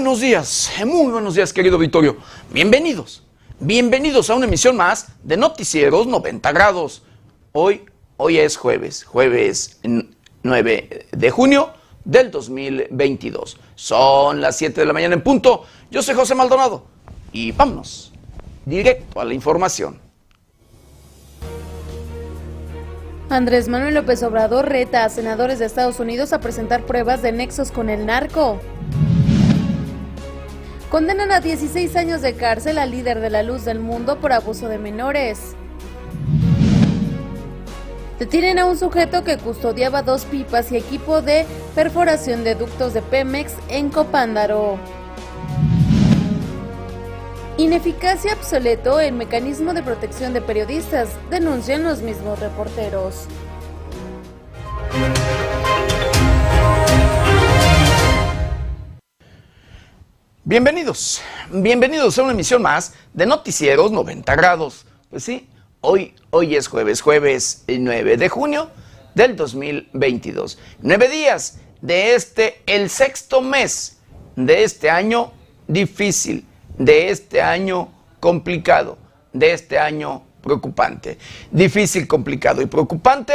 buenos días, muy buenos días querido Vittorio. Bienvenidos, bienvenidos a una emisión más de Noticieros 90 grados. Hoy, hoy es jueves, jueves 9 de junio del 2022. Son las 7 de la mañana en punto. Yo soy José Maldonado y vámonos directo a la información. Andrés Manuel López Obrador reta a senadores de Estados Unidos a presentar pruebas de nexos con el narco. Condenan a 16 años de cárcel al líder de la luz del mundo por abuso de menores. Detienen a un sujeto que custodiaba dos pipas y equipo de perforación de ductos de Pemex en Copándaro. Ineficacia obsoleto el mecanismo de protección de periodistas, denuncian los mismos reporteros. Bienvenidos, bienvenidos a una emisión más de Noticieros 90 grados. Pues sí, hoy, hoy es jueves, jueves 9 de junio del 2022. Nueve días de este, el sexto mes de este año difícil de este año complicado, de este año preocupante. Difícil, complicado y preocupante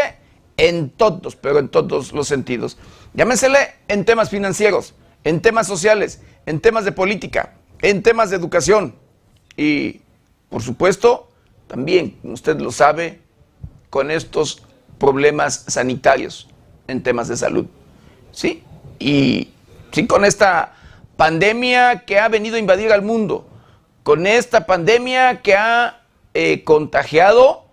en todos, pero en todos los sentidos. Llámesele en temas financieros, en temas sociales, en temas de política, en temas de educación y, por supuesto, también, como usted lo sabe, con estos problemas sanitarios en temas de salud. ¿Sí? Y sí, con esta pandemia que ha venido a invadir al mundo, con esta pandemia que ha eh, contagiado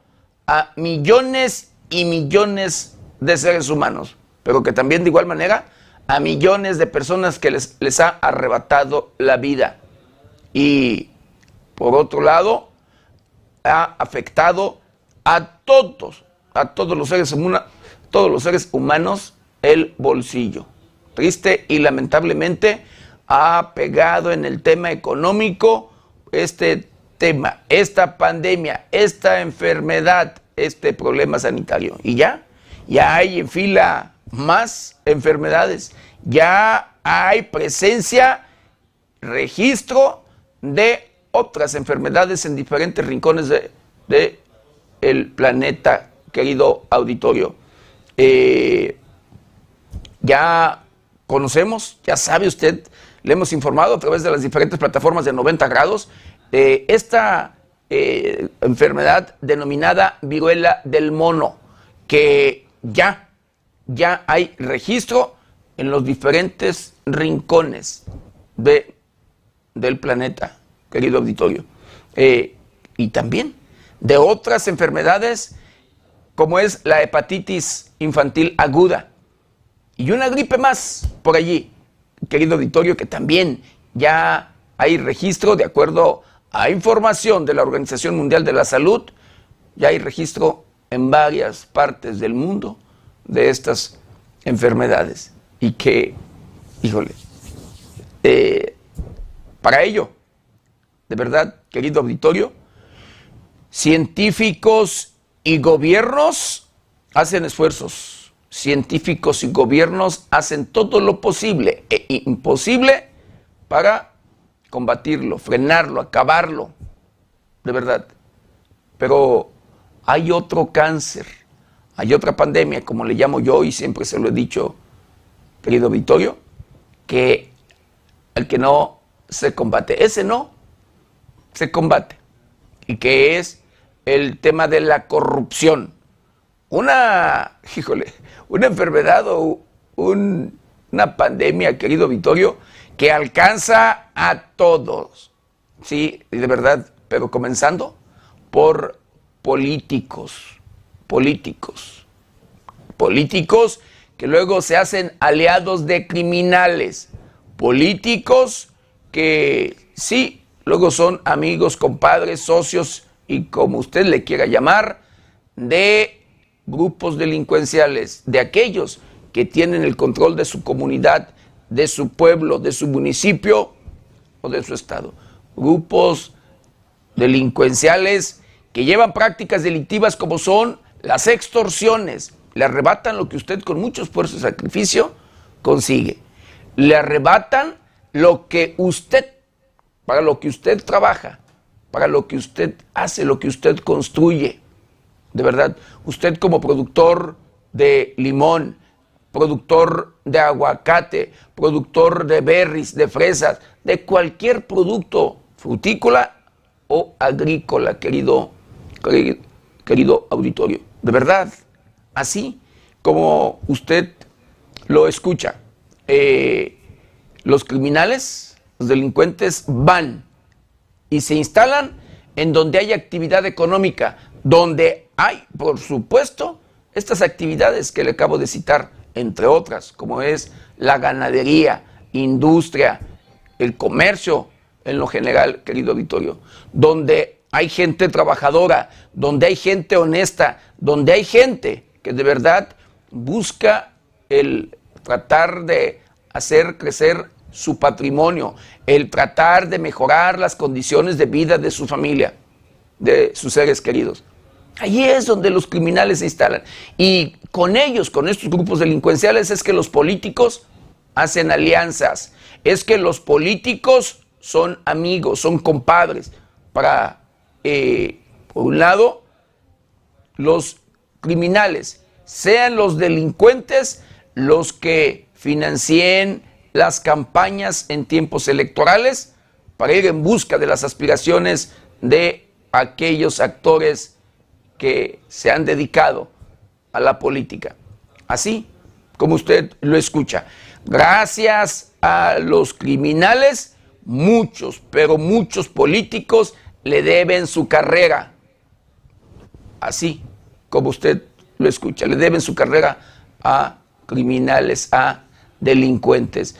a millones y millones de seres humanos, pero que también de igual manera a millones de personas que les, les ha arrebatado la vida. Y por otro lado, ha afectado a todos, a todos los seres, todos los seres humanos el bolsillo. Triste y lamentablemente ha pegado en el tema económico este tema, esta pandemia, esta enfermedad, este problema sanitario. Y ya, ya hay en fila más enfermedades, ya hay presencia, registro de otras enfermedades en diferentes rincones de, el planeta, querido auditorio. Eh, ya conocemos, ya sabe usted le hemos informado a través de las diferentes plataformas de 90 grados de esta eh, enfermedad denominada viruela del mono, que ya, ya hay registro en los diferentes rincones de, del planeta, querido auditorio. Eh, y también de otras enfermedades como es la hepatitis infantil aguda y una gripe más por allí querido auditorio, que también ya hay registro, de acuerdo a información de la Organización Mundial de la Salud, ya hay registro en varias partes del mundo de estas enfermedades. Y que, híjole, eh, para ello, de verdad, querido auditorio, científicos y gobiernos hacen esfuerzos científicos y gobiernos hacen todo lo posible e imposible para combatirlo, frenarlo, acabarlo, de verdad. Pero hay otro cáncer, hay otra pandemia, como le llamo yo y siempre se lo he dicho, querido Vittorio, que el que no se combate, ese no se combate, y que es el tema de la corrupción. Una, híjole, una enfermedad o una pandemia, querido Vittorio, que alcanza a todos. Sí, de verdad, pero comenzando por políticos, políticos, políticos que luego se hacen aliados de criminales, políticos que sí, luego son amigos, compadres, socios y como usted le quiera llamar, de grupos delincuenciales, de aquellos que tienen el control de su comunidad, de su pueblo, de su municipio o de su estado. Grupos delincuenciales que llevan prácticas delictivas como son las extorsiones. Le arrebatan lo que usted con mucho esfuerzo y sacrificio consigue. Le arrebatan lo que usted, para lo que usted trabaja, para lo que usted hace, lo que usted construye. De verdad, usted como productor de limón, productor de aguacate, productor de berries, de fresas, de cualquier producto frutícola o agrícola, querido, querido, auditorio. De verdad, así como usted lo escucha, eh, los criminales, los delincuentes van y se instalan en donde hay actividad económica, donde hay, por supuesto, estas actividades que le acabo de citar, entre otras, como es la ganadería, industria, el comercio en lo general, querido Vittorio, donde hay gente trabajadora, donde hay gente honesta, donde hay gente que de verdad busca el tratar de hacer crecer su patrimonio, el tratar de mejorar las condiciones de vida de su familia, de sus seres queridos. Allí es donde los criminales se instalan. Y con ellos, con estos grupos delincuenciales, es que los políticos hacen alianzas. Es que los políticos son amigos, son compadres. Para, eh, por un lado, los criminales, sean los delincuentes los que financien las campañas en tiempos electorales para ir en busca de las aspiraciones de aquellos actores que se han dedicado a la política. Así como usted lo escucha. Gracias a los criminales, muchos, pero muchos políticos le deben su carrera. Así como usted lo escucha, le deben su carrera a criminales, a delincuentes.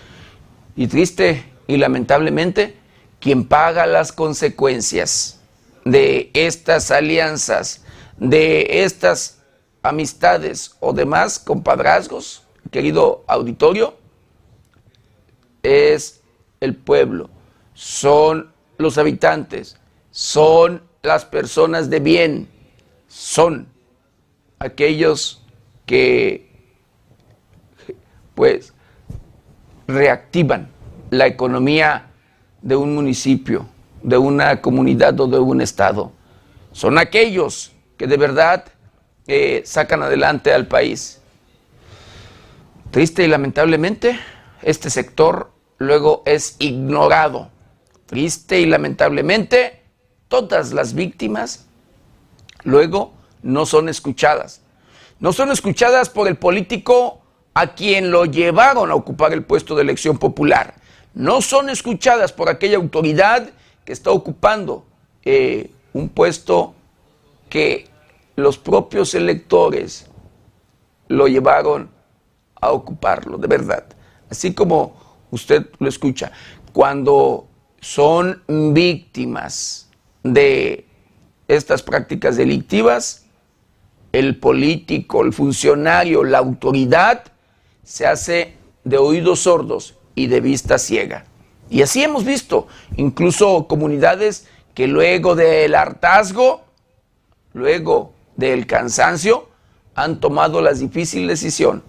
Y triste y lamentablemente, quien paga las consecuencias de estas alianzas, de estas amistades o demás compadrazgos, querido auditorio, es el pueblo, son los habitantes, son las personas de bien, son aquellos que pues reactivan la economía de un municipio, de una comunidad o de un estado. Son aquellos que de verdad eh, sacan adelante al país. Triste y lamentablemente, este sector luego es ignorado. Triste y lamentablemente, todas las víctimas luego no son escuchadas. No son escuchadas por el político a quien lo llevaron a ocupar el puesto de elección popular. No son escuchadas por aquella autoridad que está ocupando eh, un puesto que los propios electores lo llevaron a ocuparlo, de verdad. Así como usted lo escucha, cuando son víctimas de estas prácticas delictivas, el político, el funcionario, la autoridad se hace de oídos sordos y de vista ciega. Y así hemos visto, incluso comunidades que luego del hartazgo, luego del cansancio, han tomado la difícil decisión,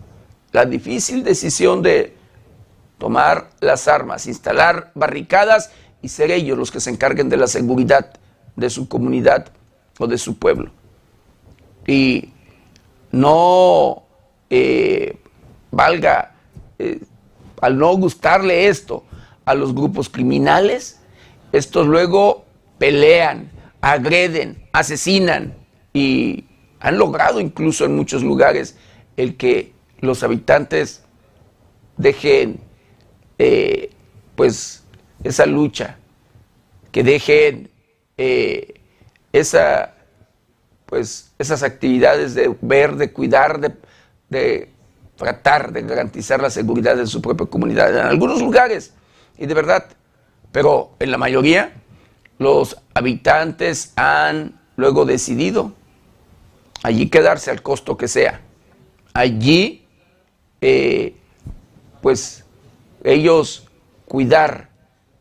la difícil decisión de tomar las armas, instalar barricadas y ser ellos los que se encarguen de la seguridad de su comunidad o de su pueblo. Y no eh, valga, eh, al no gustarle esto a los grupos criminales, estos luego pelean, agreden, asesinan y han logrado incluso en muchos lugares el que los habitantes dejen eh, pues esa lucha, que dejen esa pues esas actividades de ver, de cuidar, de tratar de garantizar la seguridad de su propia comunidad. En algunos lugares, y de verdad, pero en la mayoría, los habitantes han luego decidido allí quedarse al costo que sea. Allí, eh, pues, ellos cuidar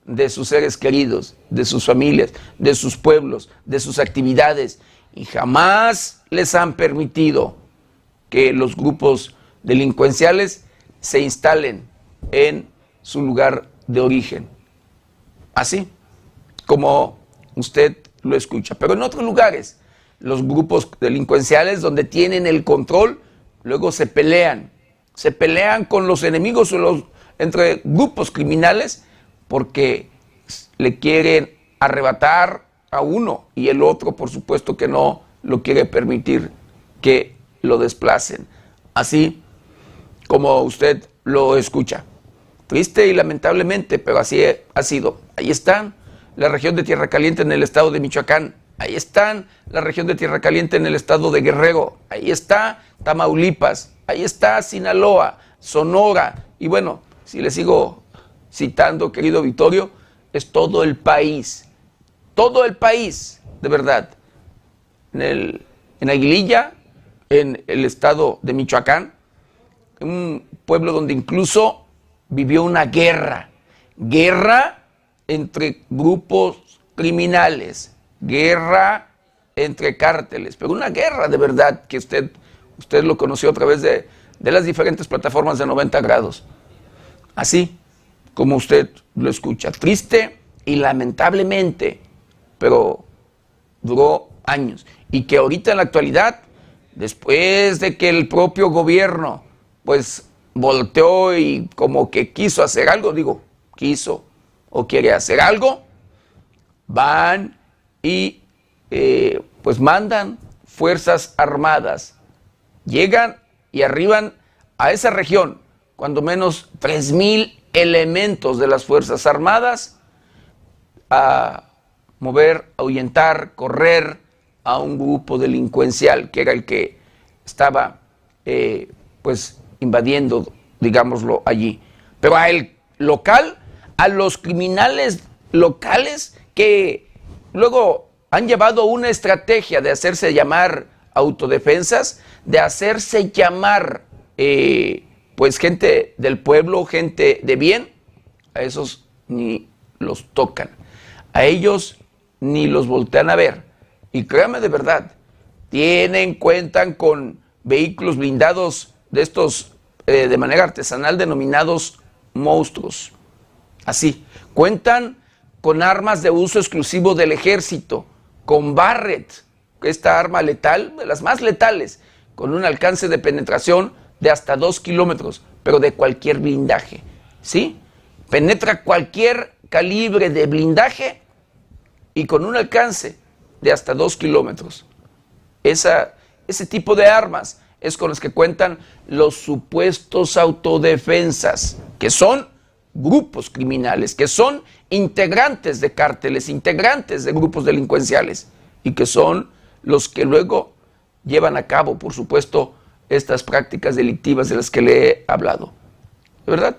de sus seres queridos, de sus familias, de sus pueblos, de sus actividades, y jamás les han permitido que los grupos delincuenciales se instalen en su lugar de origen. Así como usted lo escucha. Pero en otros lugares, los grupos delincuenciales donde tienen el control, luego se pelean. Se pelean con los enemigos o los, entre grupos criminales porque le quieren arrebatar a uno y el otro, por supuesto que no lo quiere permitir que lo desplacen. Así como usted lo escucha. Triste y lamentablemente, pero así ha sido. Ahí están la región de Tierra Caliente en el estado de Michoacán. Ahí están la región de Tierra Caliente en el estado de Guerrero. Ahí está Tamaulipas. Ahí está Sinaloa, Sonora. Y bueno, si le sigo citando, querido Vittorio, es todo el país. Todo el país, de verdad. En, el, en Aguililla, en el estado de Michoacán, un pueblo donde incluso vivió una guerra. Guerra entre grupos criminales, guerra entre cárteles, pero una guerra de verdad que usted, usted lo conoció a través de, de las diferentes plataformas de 90 grados. Así como usted lo escucha, triste y lamentablemente, pero duró años. Y que ahorita en la actualidad, después de que el propio gobierno pues volteó y como que quiso hacer algo, digo, quiso, o quiere hacer algo, van y eh, pues mandan fuerzas armadas, llegan y arriban a esa región, cuando menos 3.000 elementos de las Fuerzas Armadas, a mover, ahuyentar, correr a un grupo delincuencial, que era el que estaba eh, pues invadiendo, digámoslo, allí. Pero a el local a los criminales locales que luego han llevado una estrategia de hacerse llamar autodefensas, de hacerse llamar eh, pues gente del pueblo, gente de bien, a esos ni los tocan, a ellos ni los voltean a ver. Y créame de verdad, tienen, cuentan con vehículos blindados de estos eh, de manera artesanal denominados monstruos. Así, cuentan con armas de uso exclusivo del ejército, con Barrett, esta arma letal, de las más letales, con un alcance de penetración de hasta dos kilómetros, pero de cualquier blindaje. ¿Sí? Penetra cualquier calibre de blindaje y con un alcance de hasta dos kilómetros. Esa, ese tipo de armas es con las que cuentan los supuestos autodefensas, que son grupos criminales, que son integrantes de cárteles, integrantes de grupos delincuenciales y que son los que luego llevan a cabo, por supuesto, estas prácticas delictivas de las que le he hablado. ¿De verdad?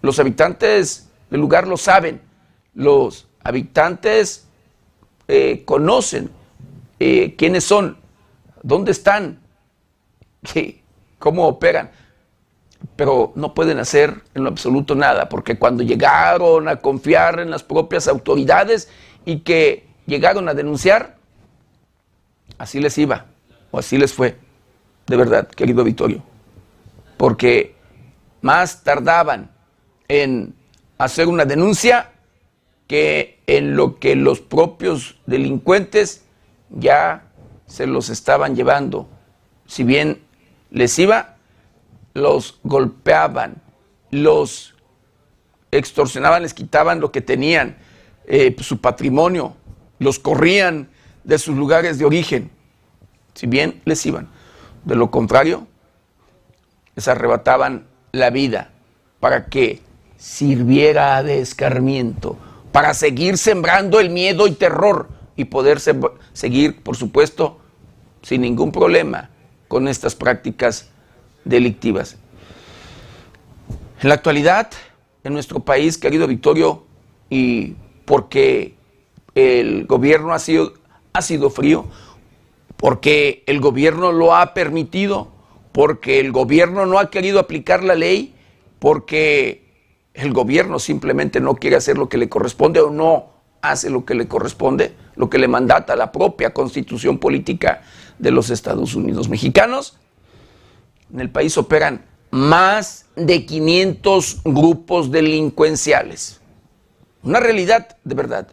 Los habitantes del lugar lo saben, los habitantes eh, conocen eh, quiénes son, dónde están, cómo operan pero no pueden hacer en lo absoluto nada, porque cuando llegaron a confiar en las propias autoridades y que llegaron a denunciar, así les iba, o así les fue, de verdad, querido Vittorio, porque más tardaban en hacer una denuncia que en lo que los propios delincuentes ya se los estaban llevando. Si bien les iba, los golpeaban, los extorsionaban, les quitaban lo que tenían, eh, su patrimonio, los corrían de sus lugares de origen, si bien les iban. De lo contrario, les arrebataban la vida para que sirviera de escarmiento, para seguir sembrando el miedo y terror y poder seguir, por supuesto, sin ningún problema con estas prácticas delictivas. En la actualidad, en nuestro país, querido Victorio, y porque el gobierno ha sido, ha sido frío, porque el gobierno lo ha permitido, porque el gobierno no ha querido aplicar la ley, porque el gobierno simplemente no quiere hacer lo que le corresponde o no hace lo que le corresponde, lo que le mandata la propia constitución política de los Estados Unidos mexicanos, en el país operan más de 500 grupos delincuenciales. Una realidad de verdad.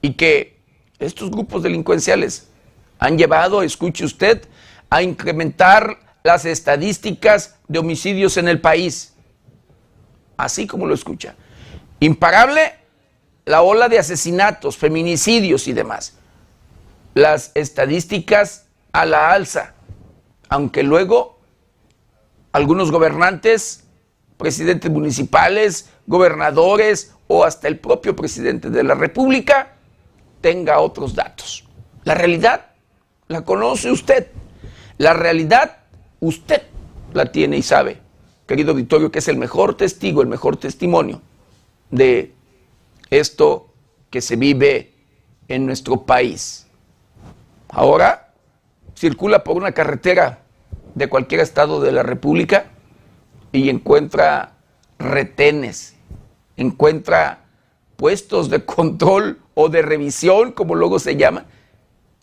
Y que estos grupos delincuenciales han llevado, escuche usted, a incrementar las estadísticas de homicidios en el país. Así como lo escucha. Imparable la ola de asesinatos, feminicidios y demás. Las estadísticas a la alza, aunque luego algunos gobernantes, presidentes municipales, gobernadores o hasta el propio presidente de la República tenga otros datos. La realidad la conoce usted. La realidad usted la tiene y sabe, querido Victorio, que es el mejor testigo, el mejor testimonio de esto que se vive en nuestro país. Ahora circula por una carretera de cualquier estado de la República y encuentra retenes, encuentra puestos de control o de revisión, como luego se llama,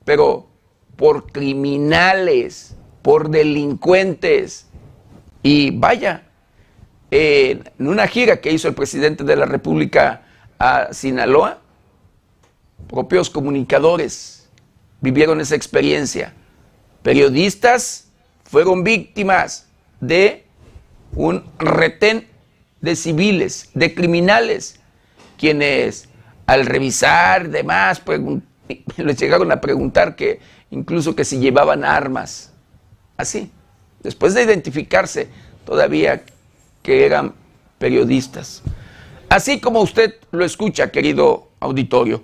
pero por criminales, por delincuentes. Y vaya, en una gira que hizo el presidente de la República a Sinaloa, propios comunicadores vivieron esa experiencia. Periodistas fueron víctimas de un retén de civiles, de criminales, quienes al revisar demás les llegaron a preguntar que incluso que si llevaban armas. Así, después de identificarse todavía que eran periodistas. Así como usted lo escucha, querido auditorio.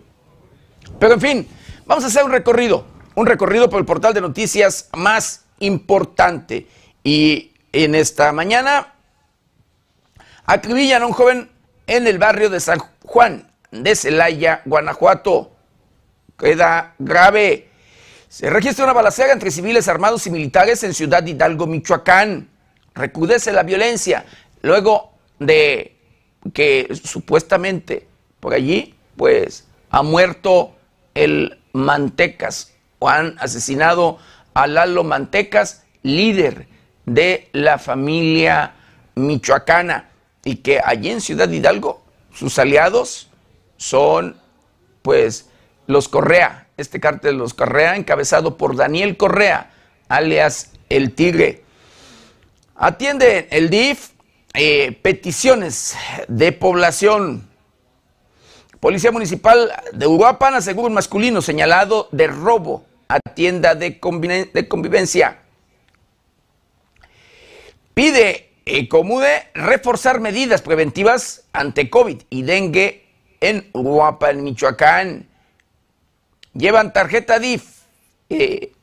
Pero en fin, vamos a hacer un recorrido, un recorrido por el portal de noticias más importante. Y en esta mañana acribillan a un joven en el barrio de San Juan de Celaya, Guanajuato. Queda grave. Se registra una balacera entre civiles armados y militares en Ciudad Hidalgo, Michoacán. Recudece la violencia luego de que supuestamente por allí, pues, ha muerto el Mantecas o han asesinado a Lalo Mantecas, líder de la familia michoacana, y que allí en Ciudad Hidalgo sus aliados son, pues, los Correa, este cártel de los Correa, encabezado por Daniel Correa, alias El Tigre. Atiende el DIF eh, peticiones de población. Policía Municipal de Uruapan asegura un masculino señalado de robo a tienda de, convivencia. Pide eh, Comude reforzar medidas preventivas ante COVID y dengue en Uruapan, Michoacán llevan tarjeta DIF eh,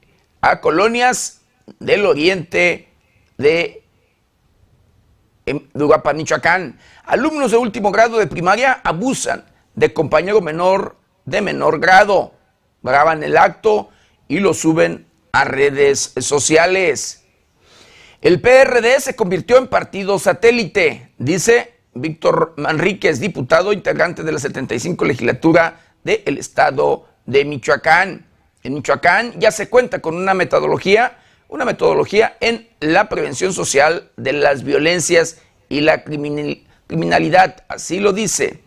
a colonias del oriente de Uruapan, Michoacán. Alumnos de último grado de primaria abusan de compañero menor de menor grado. Graban el acto y lo suben a redes sociales. El PRD se convirtió en partido satélite, dice Víctor Manríquez, diputado integrante de la 75 legislatura del Estado de Michoacán. En Michoacán ya se cuenta con una metodología, una metodología en la prevención social de las violencias y la criminalidad. Así lo dice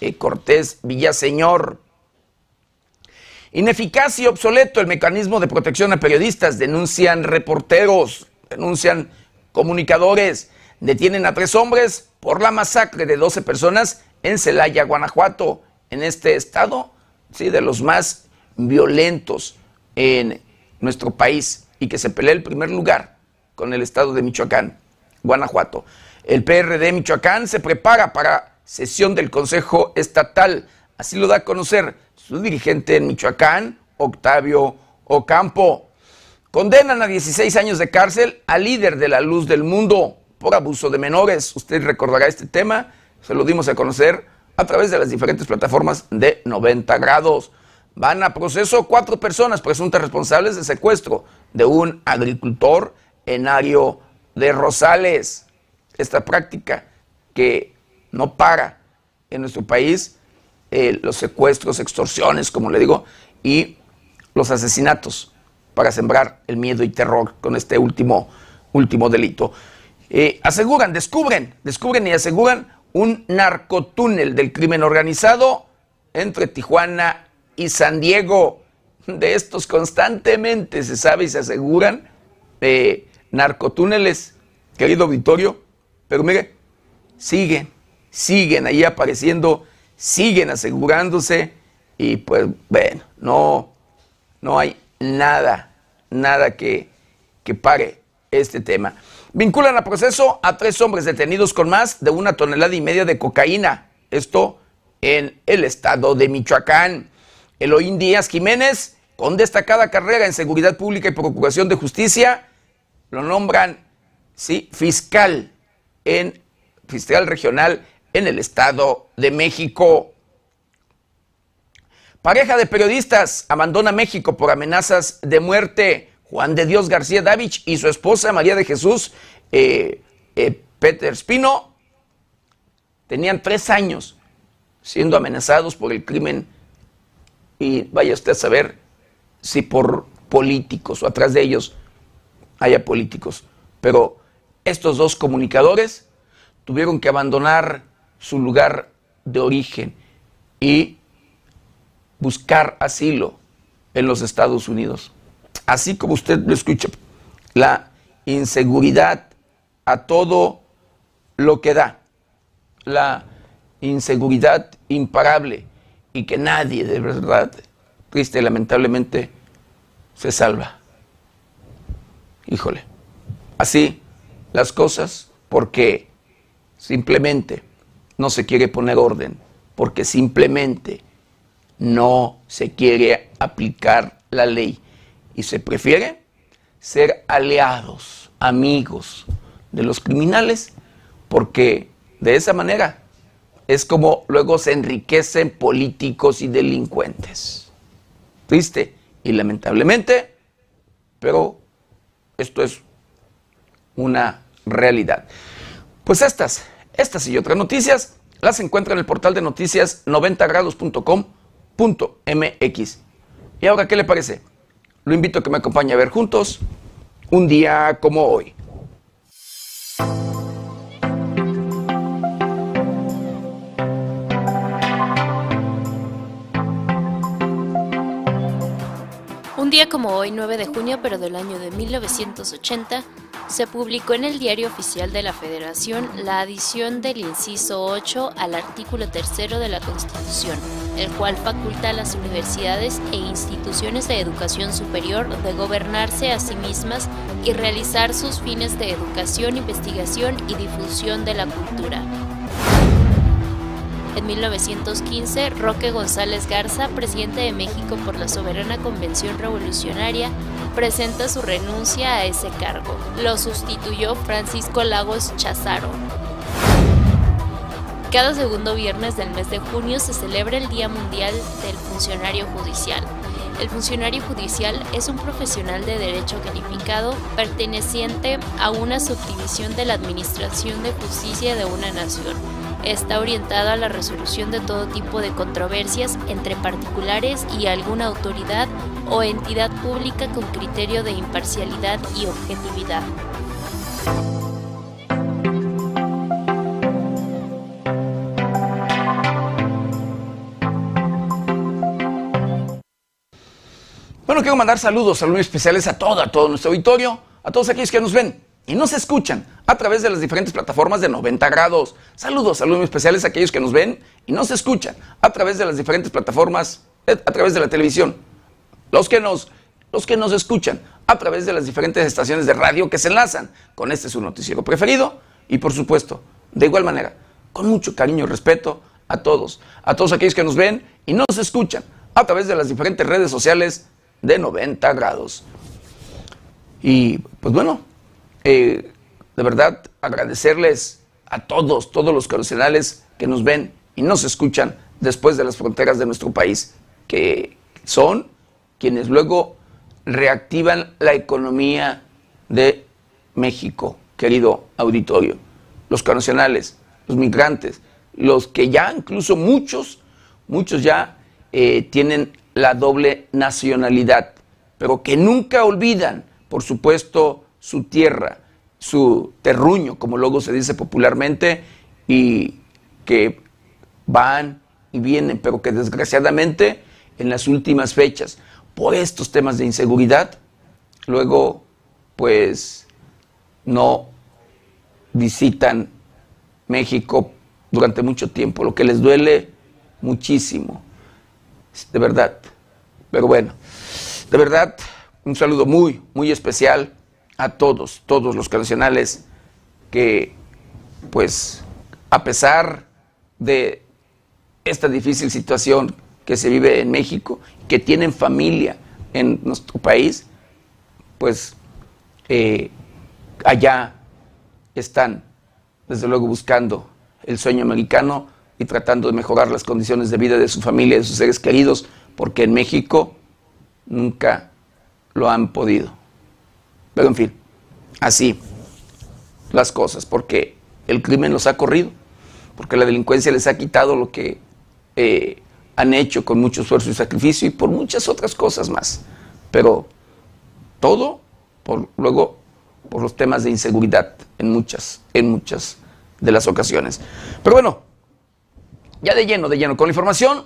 eh, Cortés Villaseñor. Ineficaz y obsoleto el mecanismo de protección a periodistas, denuncian reporteros, denuncian comunicadores, detienen a tres hombres por la masacre de 12 personas en Celaya, Guanajuato. En este estado ¿sí? de los más violentos en nuestro país y que se pelea el primer lugar con el estado de Michoacán, Guanajuato. El PRD Michoacán se prepara para sesión del Consejo Estatal, así lo da a conocer su dirigente en Michoacán, Octavio Ocampo. Condenan a 16 años de cárcel al líder de la luz del mundo por abuso de menores. Usted recordará este tema, se lo dimos a conocer a través de las diferentes plataformas de 90 grados. Van a proceso cuatro personas presuntas responsables de secuestro de un agricultor en Ario de Rosales. Esta práctica que no para en nuestro país, eh, los secuestros, extorsiones, como le digo, y los asesinatos para sembrar el miedo y terror con este último, último delito. Eh, aseguran, descubren, descubren y aseguran un narcotúnel del crimen organizado entre Tijuana y San Diego. De estos constantemente se sabe y se aseguran eh, narcotúneles, querido Vittorio, pero mire, siguen, siguen ahí apareciendo, siguen asegurándose y pues bueno, no, no hay nada, nada que, que pare este tema. Vinculan a proceso a tres hombres detenidos con más de una tonelada y media de cocaína. Esto en el estado de Michoacán. Eloín Díaz Jiménez, con destacada carrera en seguridad pública y procuración de justicia, lo nombran sí, fiscal en fiscal regional en el estado de México. Pareja de periodistas abandona México por amenazas de muerte. Juan de Dios García Davich y su esposa María de Jesús eh, eh, Peter Espino tenían tres años siendo amenazados por el crimen y vaya usted a saber si por políticos o atrás de ellos haya políticos. Pero estos dos comunicadores tuvieron que abandonar su lugar de origen y buscar asilo en los Estados Unidos. Así como usted lo escucha, la inseguridad a todo lo que da, la inseguridad imparable y que nadie de verdad, triste y lamentablemente, se salva. Híjole, así las cosas porque simplemente no se quiere poner orden, porque simplemente no se quiere aplicar la ley y se prefiere ser aliados, amigos de los criminales, porque de esa manera es como luego se enriquecen políticos y delincuentes. Triste y lamentablemente, pero esto es una realidad. Pues estas, estas y otras noticias las encuentra en el portal de noticias 90grados.com.mx. ¿Y ahora qué le parece? Lo invito a que me acompañe a ver juntos un día como hoy. Como hoy, 9 de junio, pero del año de 1980, se publicó en el Diario Oficial de la Federación la adición del inciso 8 al artículo 3 de la Constitución, el cual faculta a las universidades e instituciones de educación superior de gobernarse a sí mismas y realizar sus fines de educación, investigación y difusión de la cultura. En 1915, Roque González Garza, presidente de México por la Soberana Convención Revolucionaria, presenta su renuncia a ese cargo. Lo sustituyó Francisco Lagos Chazaro. Cada segundo viernes del mes de junio se celebra el Día Mundial del Funcionario Judicial. El funcionario judicial es un profesional de derecho calificado perteneciente a una subdivisión de la Administración de Justicia de una nación está orientado a la resolución de todo tipo de controversias entre particulares y alguna autoridad o entidad pública con criterio de imparcialidad y objetividad. Bueno, quiero mandar saludos, saludos especiales a todo, a todo nuestro auditorio, a todos aquellos que nos ven y nos escuchan a través de las diferentes plataformas de 90 grados. Saludos, saludos especiales a aquellos que nos ven y nos escuchan a través de las diferentes plataformas, eh, a través de la televisión. Los que nos, los que nos escuchan a través de las diferentes estaciones de radio que se enlazan con este su noticiero preferido y por supuesto, de igual manera, con mucho cariño y respeto a todos, a todos aquellos que nos ven y nos escuchan a través de las diferentes redes sociales de 90 grados. Y pues bueno, eh, de verdad agradecerles a todos, todos los coleccionales que nos ven y nos escuchan después de las fronteras de nuestro país, que son quienes luego reactivan la economía de México, querido auditorio. Los conacionales, los migrantes, los que ya incluso muchos, muchos ya eh, tienen la doble nacionalidad, pero que nunca olvidan, por supuesto, su tierra, su terruño, como luego se dice popularmente, y que van y vienen, pero que desgraciadamente en las últimas fechas, por estos temas de inseguridad, luego pues no visitan México durante mucho tiempo, lo que les duele muchísimo, de verdad. Pero bueno, de verdad, un saludo muy, muy especial a todos, todos los nacionales que, pues, a pesar de esta difícil situación que se vive en México, que tienen familia en nuestro país, pues eh, allá están, desde luego, buscando el sueño americano y tratando de mejorar las condiciones de vida de su familia y de sus seres queridos, porque en México nunca lo han podido. Pero en fin, así las cosas, porque el crimen los ha corrido, porque la delincuencia les ha quitado lo que eh, han hecho con mucho esfuerzo y sacrificio y por muchas otras cosas más. Pero todo por luego por los temas de inseguridad en muchas, en muchas de las ocasiones. Pero bueno, ya de lleno, de lleno con la información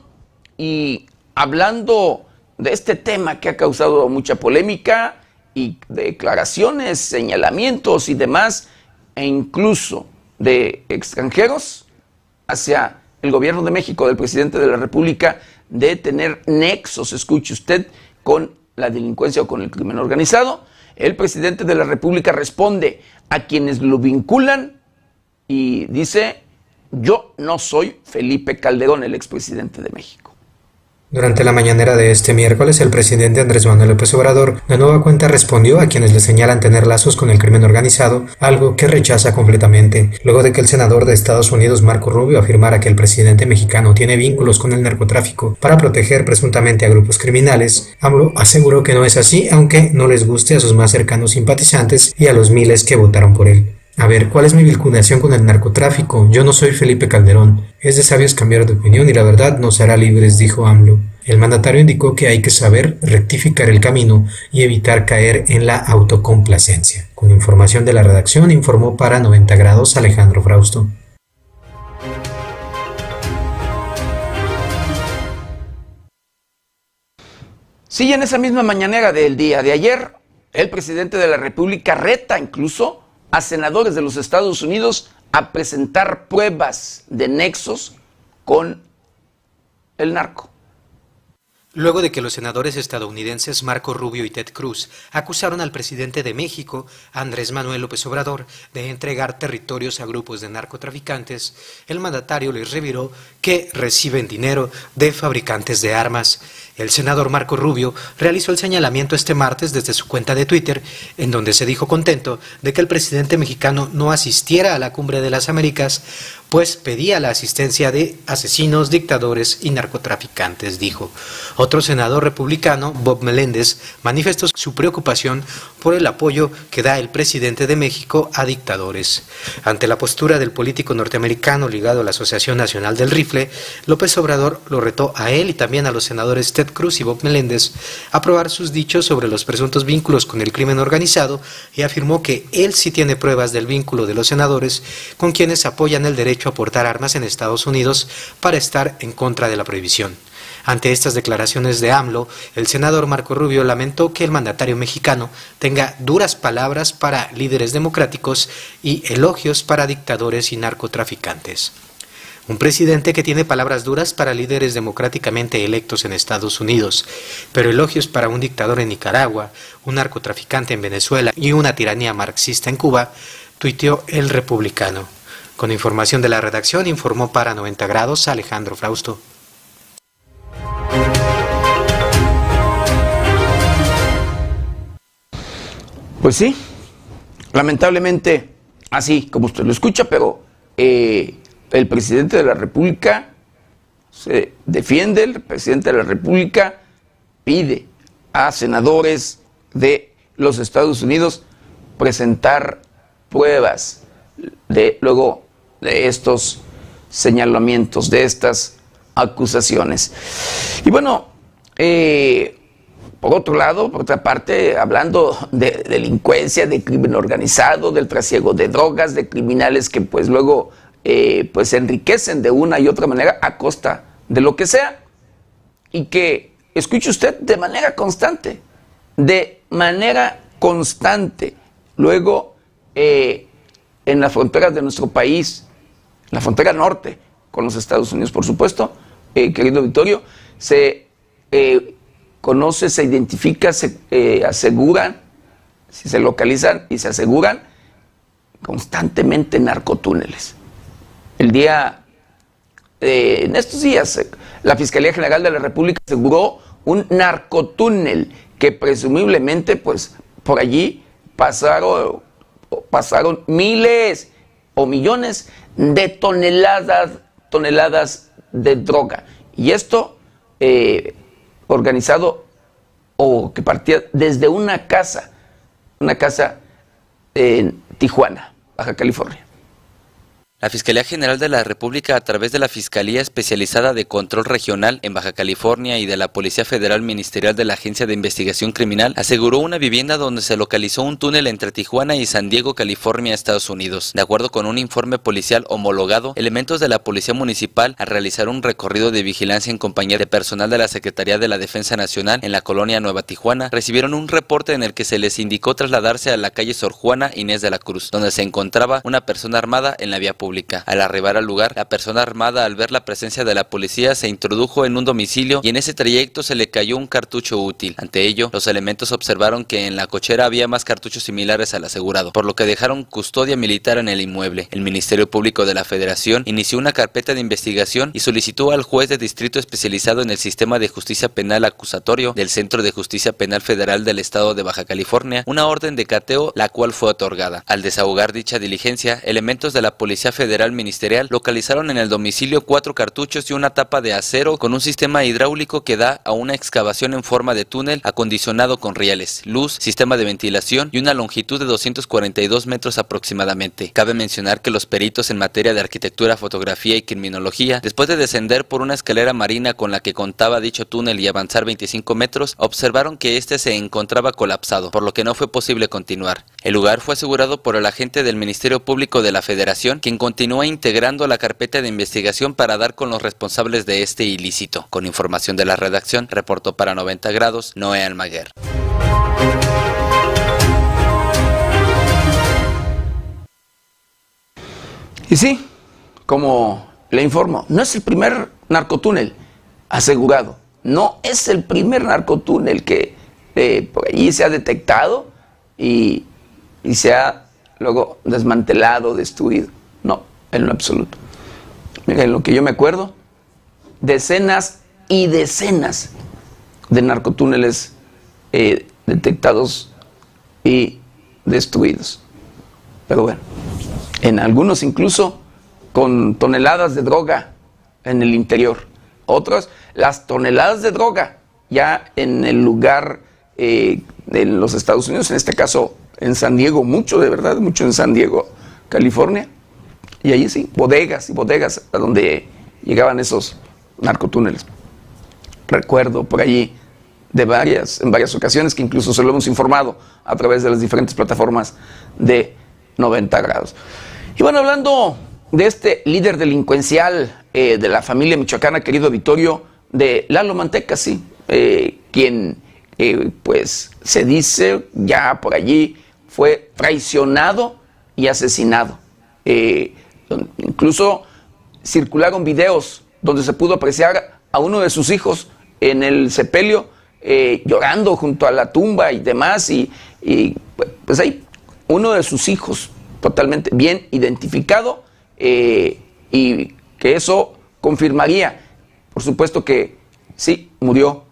y hablando de este tema que ha causado mucha polémica y declaraciones, señalamientos y demás, e incluso de extranjeros hacia el gobierno de México, del presidente de la República, de tener nexos, escuche usted, con la delincuencia o con el crimen organizado. El presidente de la República responde a quienes lo vinculan y dice, yo no soy Felipe Calderón, el expresidente de México. Durante la mañanera de este miércoles, el presidente Andrés Manuel López Obrador de nueva cuenta respondió a quienes le señalan tener lazos con el crimen organizado, algo que rechaza completamente. Luego de que el senador de Estados Unidos, Marco Rubio, afirmara que el presidente mexicano tiene vínculos con el narcotráfico para proteger presuntamente a grupos criminales, AMLO aseguró que no es así, aunque no les guste a sus más cercanos simpatizantes y a los miles que votaron por él. A ver, ¿cuál es mi vinculación con el narcotráfico? Yo no soy Felipe Calderón. Es de sabios cambiar de opinión y la verdad nos hará libres, dijo AMLO. El mandatario indicó que hay que saber rectificar el camino y evitar caer en la autocomplacencia. Con información de la redacción, informó para 90 grados Alejandro Frausto. Sí, en esa misma mañanera del día de ayer, el presidente de la República reta incluso a senadores de los Estados Unidos a presentar pruebas de nexos con el narco. Luego de que los senadores estadounidenses Marco Rubio y Ted Cruz acusaron al presidente de México, Andrés Manuel López Obrador, de entregar territorios a grupos de narcotraficantes, el mandatario les reviró que reciben dinero de fabricantes de armas. El senador Marco Rubio realizó el señalamiento este martes desde su cuenta de Twitter, en donde se dijo contento de que el presidente mexicano no asistiera a la cumbre de las Américas, pues pedía la asistencia de asesinos, dictadores y narcotraficantes, dijo. Otro senador republicano, Bob Meléndez, manifestó su preocupación por el apoyo que da el presidente de México a dictadores. Ante la postura del político norteamericano ligado a la Asociación Nacional del Rifle, López Obrador lo retó a él y también a los senadores Ted Cruz y Bob Meléndez a probar sus dichos sobre los presuntos vínculos con el crimen organizado y afirmó que él sí tiene pruebas del vínculo de los senadores con quienes apoyan el derecho a portar armas en Estados Unidos para estar en contra de la prohibición. Ante estas declaraciones de AMLO, el senador Marco Rubio lamentó que el mandatario mexicano tenga duras palabras para líderes democráticos y elogios para dictadores y narcotraficantes. Un presidente que tiene palabras duras para líderes democráticamente electos en Estados Unidos, pero elogios para un dictador en Nicaragua, un narcotraficante en Venezuela y una tiranía marxista en Cuba, tuiteó el republicano. Con información de la redacción informó para 90 grados Alejandro Frausto. Pues sí, lamentablemente así como usted lo escucha, pero eh, el presidente de la República se defiende, el presidente de la República pide a senadores de los Estados Unidos presentar pruebas de luego de estos señalamientos, de estas acusaciones. Y bueno, eh, por otro lado, por otra parte, hablando de delincuencia, de crimen organizado, del trasiego de drogas, de criminales que pues luego eh, pues se enriquecen de una y otra manera a costa de lo que sea y que escuche usted de manera constante, de manera constante. Luego, eh, en las fronteras de nuestro país, la frontera norte con los Estados Unidos, por supuesto, eh, querido Victorio, se conoce, se identifica, se aseguran, si se localizan y se aseguran constantemente narcotúneles. El día, eh, en estos días, eh, la Fiscalía General de la República aseguró un narcotúnel que presumiblemente, pues, por allí pasaron, pasaron miles o millones de toneladas, toneladas de droga. Y esto eh, organizado o que partía desde una casa, una casa en Tijuana, Baja California. La Fiscalía General de la República, a través de la Fiscalía Especializada de Control Regional en Baja California y de la Policía Federal Ministerial de la Agencia de Investigación Criminal, aseguró una vivienda donde se localizó un túnel entre Tijuana y San Diego, California, Estados Unidos. De acuerdo con un informe policial homologado, elementos de la Policía Municipal, al realizar un recorrido de vigilancia en compañía de personal de la Secretaría de la Defensa Nacional en la colonia Nueva Tijuana, recibieron un reporte en el que se les indicó trasladarse a la calle Sor Juana Inés de la Cruz, donde se encontraba una persona armada en la vía pública. Al arribar al lugar, la persona armada al ver la presencia de la policía se introdujo en un domicilio y en ese trayecto se le cayó un cartucho útil. Ante ello, los elementos observaron que en la cochera había más cartuchos similares al asegurado, por lo que dejaron custodia militar en el inmueble. El Ministerio Público de la Federación inició una carpeta de investigación y solicitó al juez de distrito especializado en el sistema de justicia penal acusatorio del Centro de Justicia Penal Federal del Estado de Baja California una orden de cateo, la cual fue otorgada. Al desahogar dicha diligencia, elementos de la Policía Federal Ministerial localizaron en el domicilio cuatro cartuchos y una tapa de acero con un sistema hidráulico que da a una excavación en forma de túnel acondicionado con rieles, luz, sistema de ventilación y una longitud de 242 metros aproximadamente. Cabe mencionar que los peritos en materia de arquitectura, fotografía y criminología, después de descender por una escalera marina con la que contaba dicho túnel y avanzar 25 metros, observaron que este se encontraba colapsado, por lo que no fue posible continuar. El lugar fue asegurado por el agente del Ministerio Público de la Federación, quien continúa integrando la carpeta de investigación para dar con los responsables de este ilícito. Con información de la redacción, reportó para 90 grados Noé Almaguer. Y sí, como le informo, no es el primer narcotúnel asegurado, no es el primer narcotúnel que eh, allí se ha detectado y y se ha luego desmantelado, destruido. No, en lo absoluto. Miren, lo que yo me acuerdo, decenas y decenas de narcotúneles eh, detectados y destruidos. Pero bueno, en algunos incluso con toneladas de droga en el interior. Otros, las toneladas de droga ya en el lugar eh, de los Estados Unidos, en este caso en San Diego, mucho de verdad, mucho en San Diego, California. Y allí sí, bodegas y bodegas a donde llegaban esos narcotúneles. Recuerdo por allí de varias, en varias ocasiones que incluso se lo hemos informado a través de las diferentes plataformas de 90 grados. Y bueno, hablando de este líder delincuencial eh, de la familia michoacana, querido Vittorio, de Lalo Manteca, sí, eh, quien eh, pues se dice ya por allí fue traicionado y asesinado. Incluso circularon videos donde se pudo apreciar a uno de sus hijos en el sepelio eh, llorando junto a la tumba y demás. Y, pues ahí uno de sus hijos totalmente bien identificado eh, y que eso confirmaría, por supuesto que sí, murió,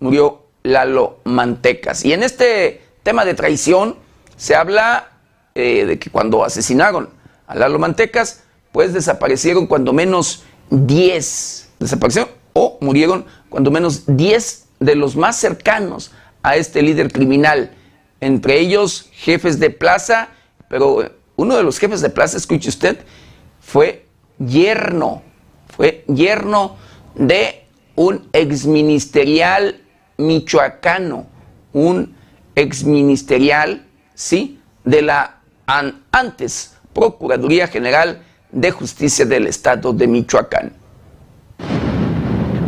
murió Lalo Mantecas. Y en este tema de traición, se habla eh, de que cuando asesinaron a Lalo Mantecas, pues desaparecieron cuando menos 10, desaparecieron o murieron cuando menos 10 de los más cercanos a este líder criminal, entre ellos jefes de plaza, pero uno de los jefes de plaza, escuche usted, fue yerno, fue yerno de un exministerial michoacano, un exministerial, ¿sí? De la antes Procuraduría General de Justicia del Estado de Michoacán.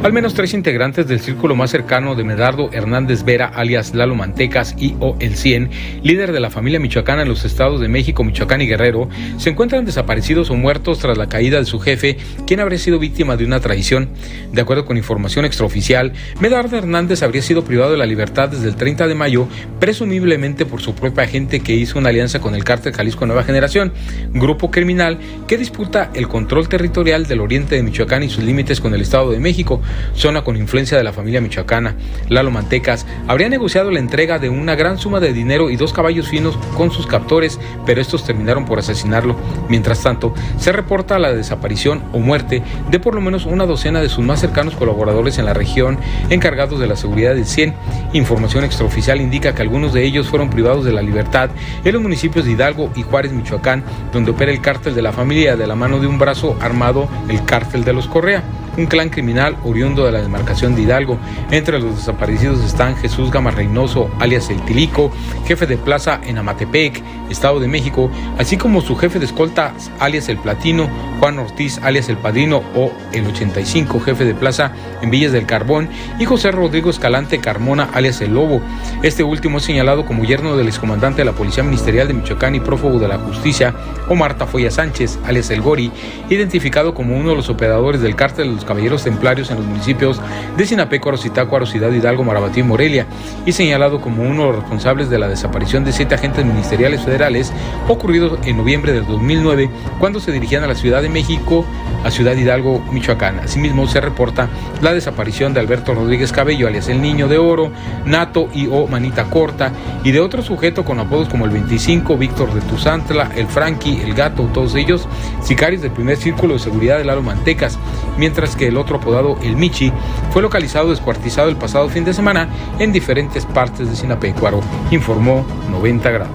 Al menos tres integrantes del círculo más cercano de Medardo Hernández Vera, alias Lalo Mantecas y o El Cien, líder de la familia michoacana en los estados de México, Michoacán y Guerrero, se encuentran desaparecidos o muertos tras la caída de su jefe, quien habría sido víctima de una traición. De acuerdo con información extraoficial, Medardo Hernández habría sido privado de la libertad desde el 30 de mayo, presumiblemente por su propia agente que hizo una alianza con el cártel Jalisco Nueva Generación, grupo criminal que disputa el control territorial del oriente de Michoacán y sus límites con el Estado de México zona con influencia de la familia michoacana. Lalo Mantecas habría negociado la entrega de una gran suma de dinero y dos caballos finos con sus captores, pero estos terminaron por asesinarlo. Mientras tanto, se reporta la desaparición o muerte de por lo menos una docena de sus más cercanos colaboradores en la región, encargados de la seguridad del 100. Información extraoficial indica que algunos de ellos fueron privados de la libertad en los municipios de Hidalgo y Juárez, Michoacán, donde opera el cártel de la familia de la mano de un brazo armado, el cártel de los Correa un clan criminal oriundo de la demarcación de Hidalgo. Entre los desaparecidos están Jesús Gama Reynoso, alias El Tilico, jefe de plaza en Amatepec, Estado de México, así como su jefe de escolta, alias El Platino, Juan Ortiz, alias El Padrino o El 85, jefe de plaza en Villas del Carbón, y José Rodrigo Escalante Carmona, alias El Lobo. Este último es señalado como yerno del excomandante de la Policía Ministerial de Michoacán y prófugo de la justicia, Omar Tafoya Sánchez, alias El Gori, identificado como uno de los operadores del cártel de los caballeros templarios en los municipios de Sinapecuaro, Zitácuaro, Ciudad Hidalgo, Marabatío y Morelia, y señalado como uno de los responsables de la desaparición de siete agentes ministeriales federales ocurrido en noviembre de 2009 cuando se dirigían a la Ciudad de México, a Ciudad Hidalgo, Michoacán. Asimismo, se reporta la desaparición de Alberto Rodríguez Cabello, alias El Niño de Oro, Nato y O Manita Corta, y de otro sujeto con apodos como el 25, Víctor de Tuzantla, el Frankie, el Gato, todos ellos sicarios del primer círculo de seguridad de Lalo Mantecas, mientras que el otro apodado El Michi fue localizado descuartizado el pasado fin de semana en diferentes partes de Sinapecuaro, informó 90 grados.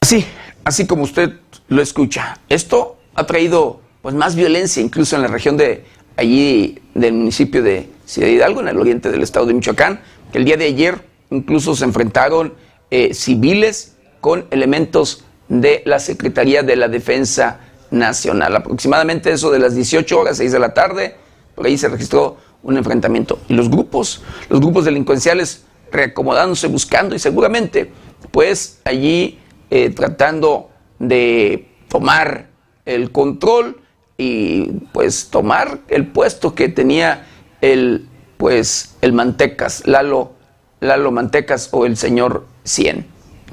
Así, así como usted lo escucha, esto ha traído pues más violencia incluso en la región de allí del municipio de Ciudad Hidalgo, en el oriente del estado de Michoacán, que el día de ayer incluso se enfrentaron eh, civiles con elementos de la Secretaría de la Defensa Nacional. Aproximadamente eso de las 18 horas, 6 de la tarde, por ahí se registró un enfrentamiento. Y los grupos, los grupos delincuenciales reacomodándose, buscando y seguramente, pues allí eh, tratando de tomar el control y pues tomar el puesto que tenía el pues el Mantecas, Lalo, Lalo Mantecas o el señor Cien.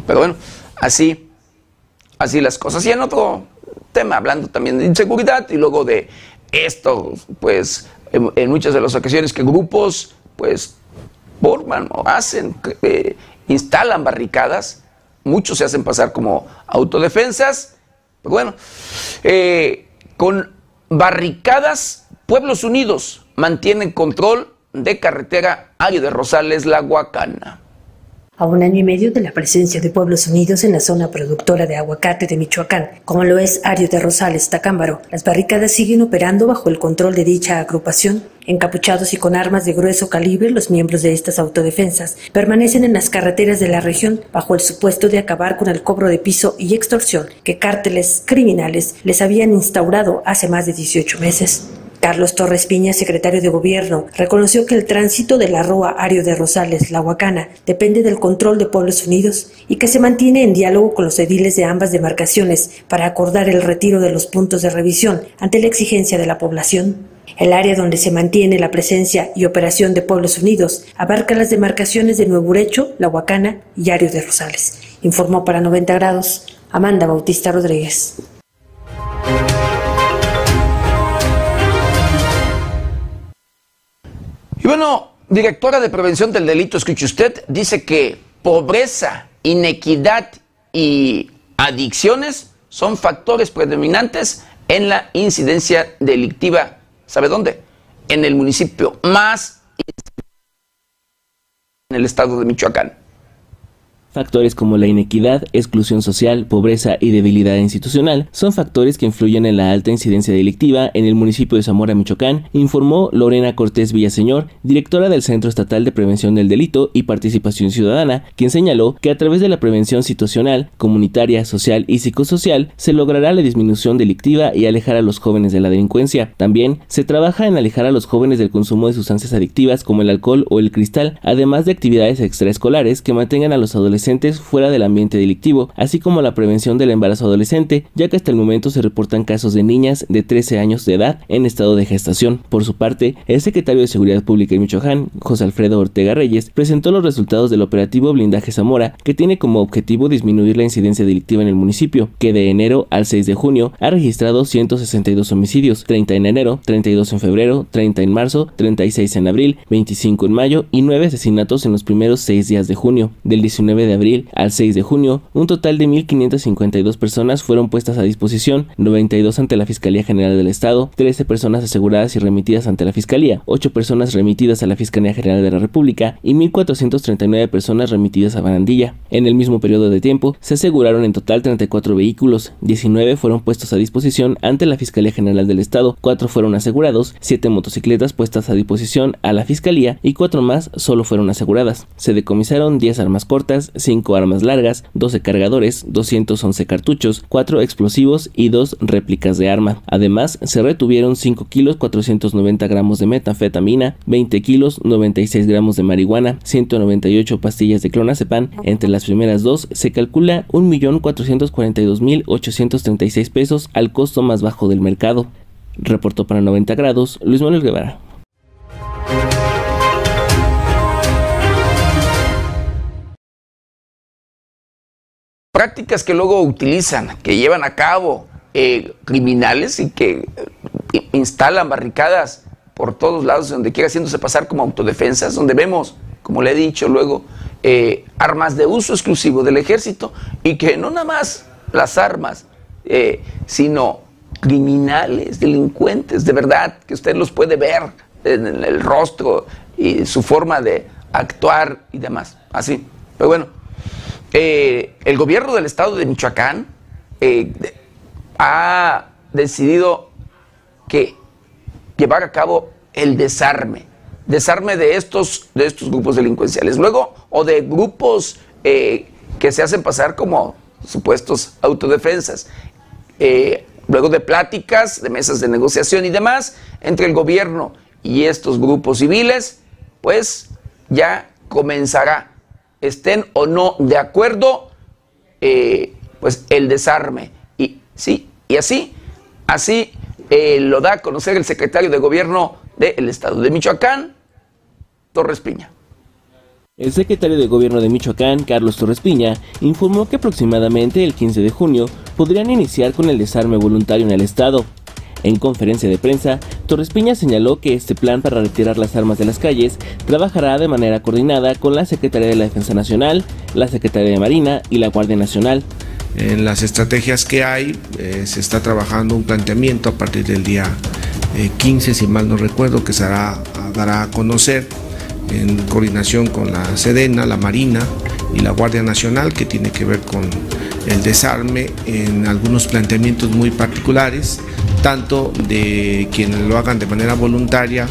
Pero bueno, así así las cosas. Y en otro tema, hablando también de inseguridad y luego de esto, pues en, muchas de las ocasiones que grupos, pues, forman o hacen, eh, instalan barricadas, muchos se hacen pasar como autodefensas, pero bueno, eh, con barricadas, Pueblos Unidos mantienen control de carretera Ario de Rosales, La Huacana. A un año y medio de la presencia de Pueblos Unidos en la zona productora de aguacate de Michoacán, como lo es Ario de Rosales, Tacámbaro, las barricadas siguen operando bajo el control de dicha agrupación. Encapuchados y con armas de grueso calibre, los miembros de estas autodefensas permanecen en las carreteras de la región bajo el supuesto de acabar con el cobro de piso y extorsión que cárteles criminales les habían instaurado hace más de 18 meses. Carlos Torres Piña, secretario de Gobierno, reconoció que el tránsito de la Rúa Ario de Rosales, La Huacana, depende del control de Pueblos Unidos y que se mantiene en diálogo con los ediles de ambas demarcaciones para acordar el retiro de los puntos de revisión ante la exigencia de la población. El área donde se mantiene la presencia y operación de Pueblos Unidos abarca las demarcaciones de Nuevo Urecho, La Huacana y Ario de Rosales, informó para 90 grados Amanda Bautista Rodríguez. Y bueno, directora de prevención del delito, escuche usted, dice que pobreza, inequidad y adicciones son factores predominantes en la incidencia delictiva. ¿Sabe dónde? En el municipio más en el estado de Michoacán. Factores como la inequidad, exclusión social, pobreza y debilidad institucional son factores que influyen en la alta incidencia delictiva en el municipio de Zamora, Michoacán, informó Lorena Cortés Villaseñor, directora del Centro Estatal de Prevención del Delito y Participación Ciudadana, quien señaló que a través de la prevención situacional, comunitaria, social y psicosocial se logrará la disminución delictiva y alejar a los jóvenes de la delincuencia. También se trabaja en alejar a los jóvenes del consumo de sustancias adictivas como el alcohol o el cristal, además de actividades extraescolares que mantengan a los adolescentes fuera del ambiente delictivo, así como la prevención del embarazo adolescente, ya que hasta el momento se reportan casos de niñas de 13 años de edad en estado de gestación. Por su parte, el secretario de Seguridad Pública en Michoacán, José Alfredo Ortega Reyes, presentó los resultados del operativo Blindaje Zamora, que tiene como objetivo disminuir la incidencia delictiva en el municipio, que de enero al 6 de junio ha registrado 162 homicidios, 30 en enero, 32 en febrero, 30 en marzo, 36 en abril, 25 en mayo y 9 asesinatos en los primeros 6 días de junio. Del 19 de abril al 6 de junio, un total de 1.552 personas fueron puestas a disposición, 92 ante la Fiscalía General del Estado, 13 personas aseguradas y remitidas ante la Fiscalía, 8 personas remitidas a la Fiscalía General de la República y 1.439 personas remitidas a Barandilla. En el mismo periodo de tiempo, se aseguraron en total 34 vehículos, 19 fueron puestos a disposición ante la Fiscalía General del Estado, 4 fueron asegurados, 7 motocicletas puestas a disposición a la Fiscalía y 4 más solo fueron aseguradas. Se decomisaron 10 armas cortas, 5 armas largas, 12 cargadores, 211 cartuchos, 4 explosivos y 2 réplicas de arma. Además, se retuvieron 5 kilos 490 gramos de metanfetamina, 20 kilos 96 gramos de marihuana, 198 pastillas de clonazepam. Entre las primeras dos se calcula 1.442.836 pesos al costo más bajo del mercado. Reportó para 90 grados Luis Manuel Guevara. Prácticas que luego utilizan, que llevan a cabo eh, criminales y que eh, instalan barricadas por todos lados, donde quiera haciéndose pasar como autodefensas, donde vemos, como le he dicho luego, eh, armas de uso exclusivo del ejército y que no nada más las armas, sino criminales, delincuentes, de verdad, que usted los puede ver en el rostro y su forma de actuar y demás. Así. Pero bueno, eh, el gobierno del estado de Michoacán eh, ha decidido que llevar a cabo el desarme, desarme de estos, de estos grupos delincuenciales. Luego, o de grupos eh, que se hacen pasar como supuestos autodefensas. luego de pláticas, de mesas de negociación y demás entre el gobierno y estos grupos civiles, pues ya comenzará estén o no de acuerdo, eh, pues el desarme. Y sí, y así, así eh, lo da a conocer el secretario de gobierno del estado de Michoacán, Torres Piña. El secretario de Gobierno de Michoacán, Carlos Torres Piña, informó que aproximadamente el 15 de junio podrían iniciar con el desarme voluntario en el estado. En conferencia de prensa, Torres Piña señaló que este plan para retirar las armas de las calles trabajará de manera coordinada con la Secretaría de la Defensa Nacional, la Secretaría de Marina y la Guardia Nacional. En las estrategias que hay, eh, se está trabajando un planteamiento a partir del día 15, eh, si mal no recuerdo, que se dará a conocer en coordinación con la Sedena, la Marina y la Guardia Nacional, que tiene que ver con el desarme en algunos planteamientos muy particulares tanto de quienes lo hagan de manera voluntaria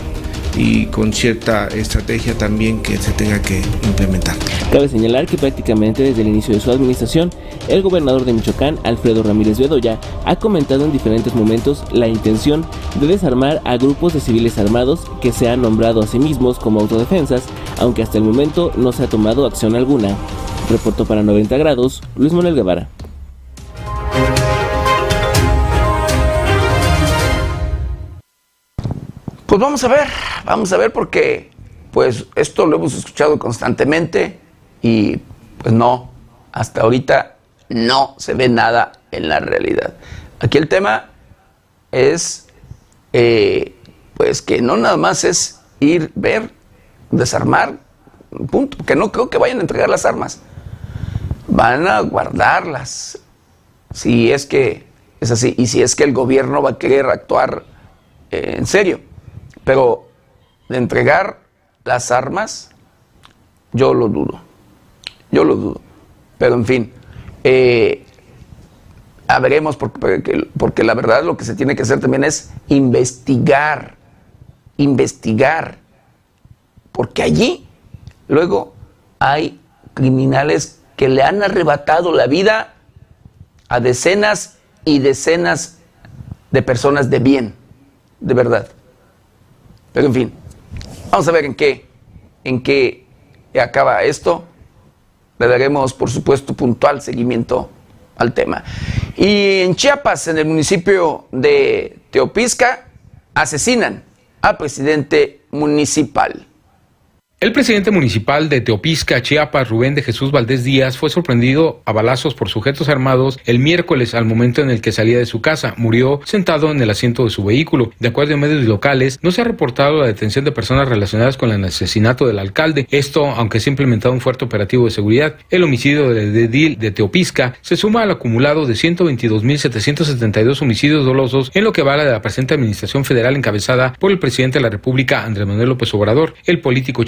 y con cierta estrategia también que se tenga que implementar. Cabe señalar que prácticamente desde el inicio de su administración, el gobernador de Michoacán, Alfredo Ramírez Bedoya, ha comentado en diferentes momentos la intención de desarmar a grupos de civiles armados que se han nombrado a sí mismos como autodefensas, aunque hasta el momento no se ha tomado acción alguna. Reportó para 90 grados Luis Manuel Guevara. Pues vamos a ver, vamos a ver porque pues esto lo hemos escuchado constantemente y pues no, hasta ahorita no se ve nada en la realidad. Aquí el tema es eh, pues que no nada más es ir, ver, desarmar, punto, que no creo que vayan a entregar las armas, van a guardarlas, si es que es así, y si es que el gobierno va a querer actuar eh, en serio. Pero de entregar las armas, yo lo dudo. Yo lo dudo. Pero en fin, eh, veremos, porque, porque la verdad lo que se tiene que hacer también es investigar, investigar, porque allí luego hay criminales que le han arrebatado la vida a decenas y decenas de personas de bien, de verdad. Pero en fin, vamos a ver en qué, en qué acaba esto. Le daremos, por supuesto, puntual seguimiento al tema. Y en Chiapas, en el municipio de Teopisca, asesinan al presidente municipal. El presidente municipal de Teopisca, Chiapas, Rubén de Jesús Valdés Díaz, fue sorprendido a balazos por sujetos armados el miércoles al momento en el que salía de su casa. Murió sentado en el asiento de su vehículo. De acuerdo a medios locales, no se ha reportado la detención de personas relacionadas con el asesinato del alcalde. Esto, aunque se ha implementado un fuerte operativo de seguridad, el homicidio del edil de Teopisca se suma al acumulado de 122.772 homicidios dolosos en lo que va de la presente administración federal encabezada por el presidente de la República, Andrés Manuel López Obrador. El político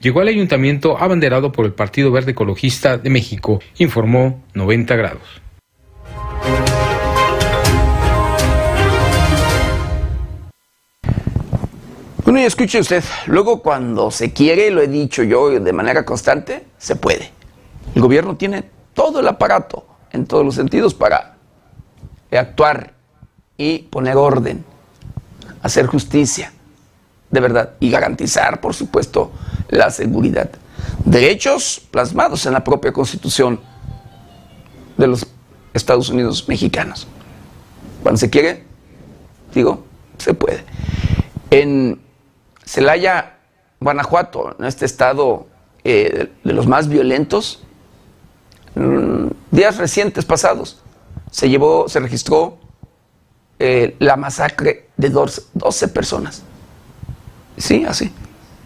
llegó al ayuntamiento abanderado por el Partido Verde Ecologista de México, informó 90 grados. Bueno, y escuche usted, luego cuando se quiere, lo he dicho yo de manera constante, se puede. El gobierno tiene todo el aparato, en todos los sentidos, para actuar y poner orden, hacer justicia de verdad y garantizar, por supuesto, la seguridad. Derechos plasmados en la propia constitución de los Estados Unidos mexicanos. Cuando se quiere, digo, se puede. En Celaya, Guanajuato, en este estado eh, de los más violentos, días recientes pasados, se llevó, se registró eh, la masacre de 12 personas Sí, así.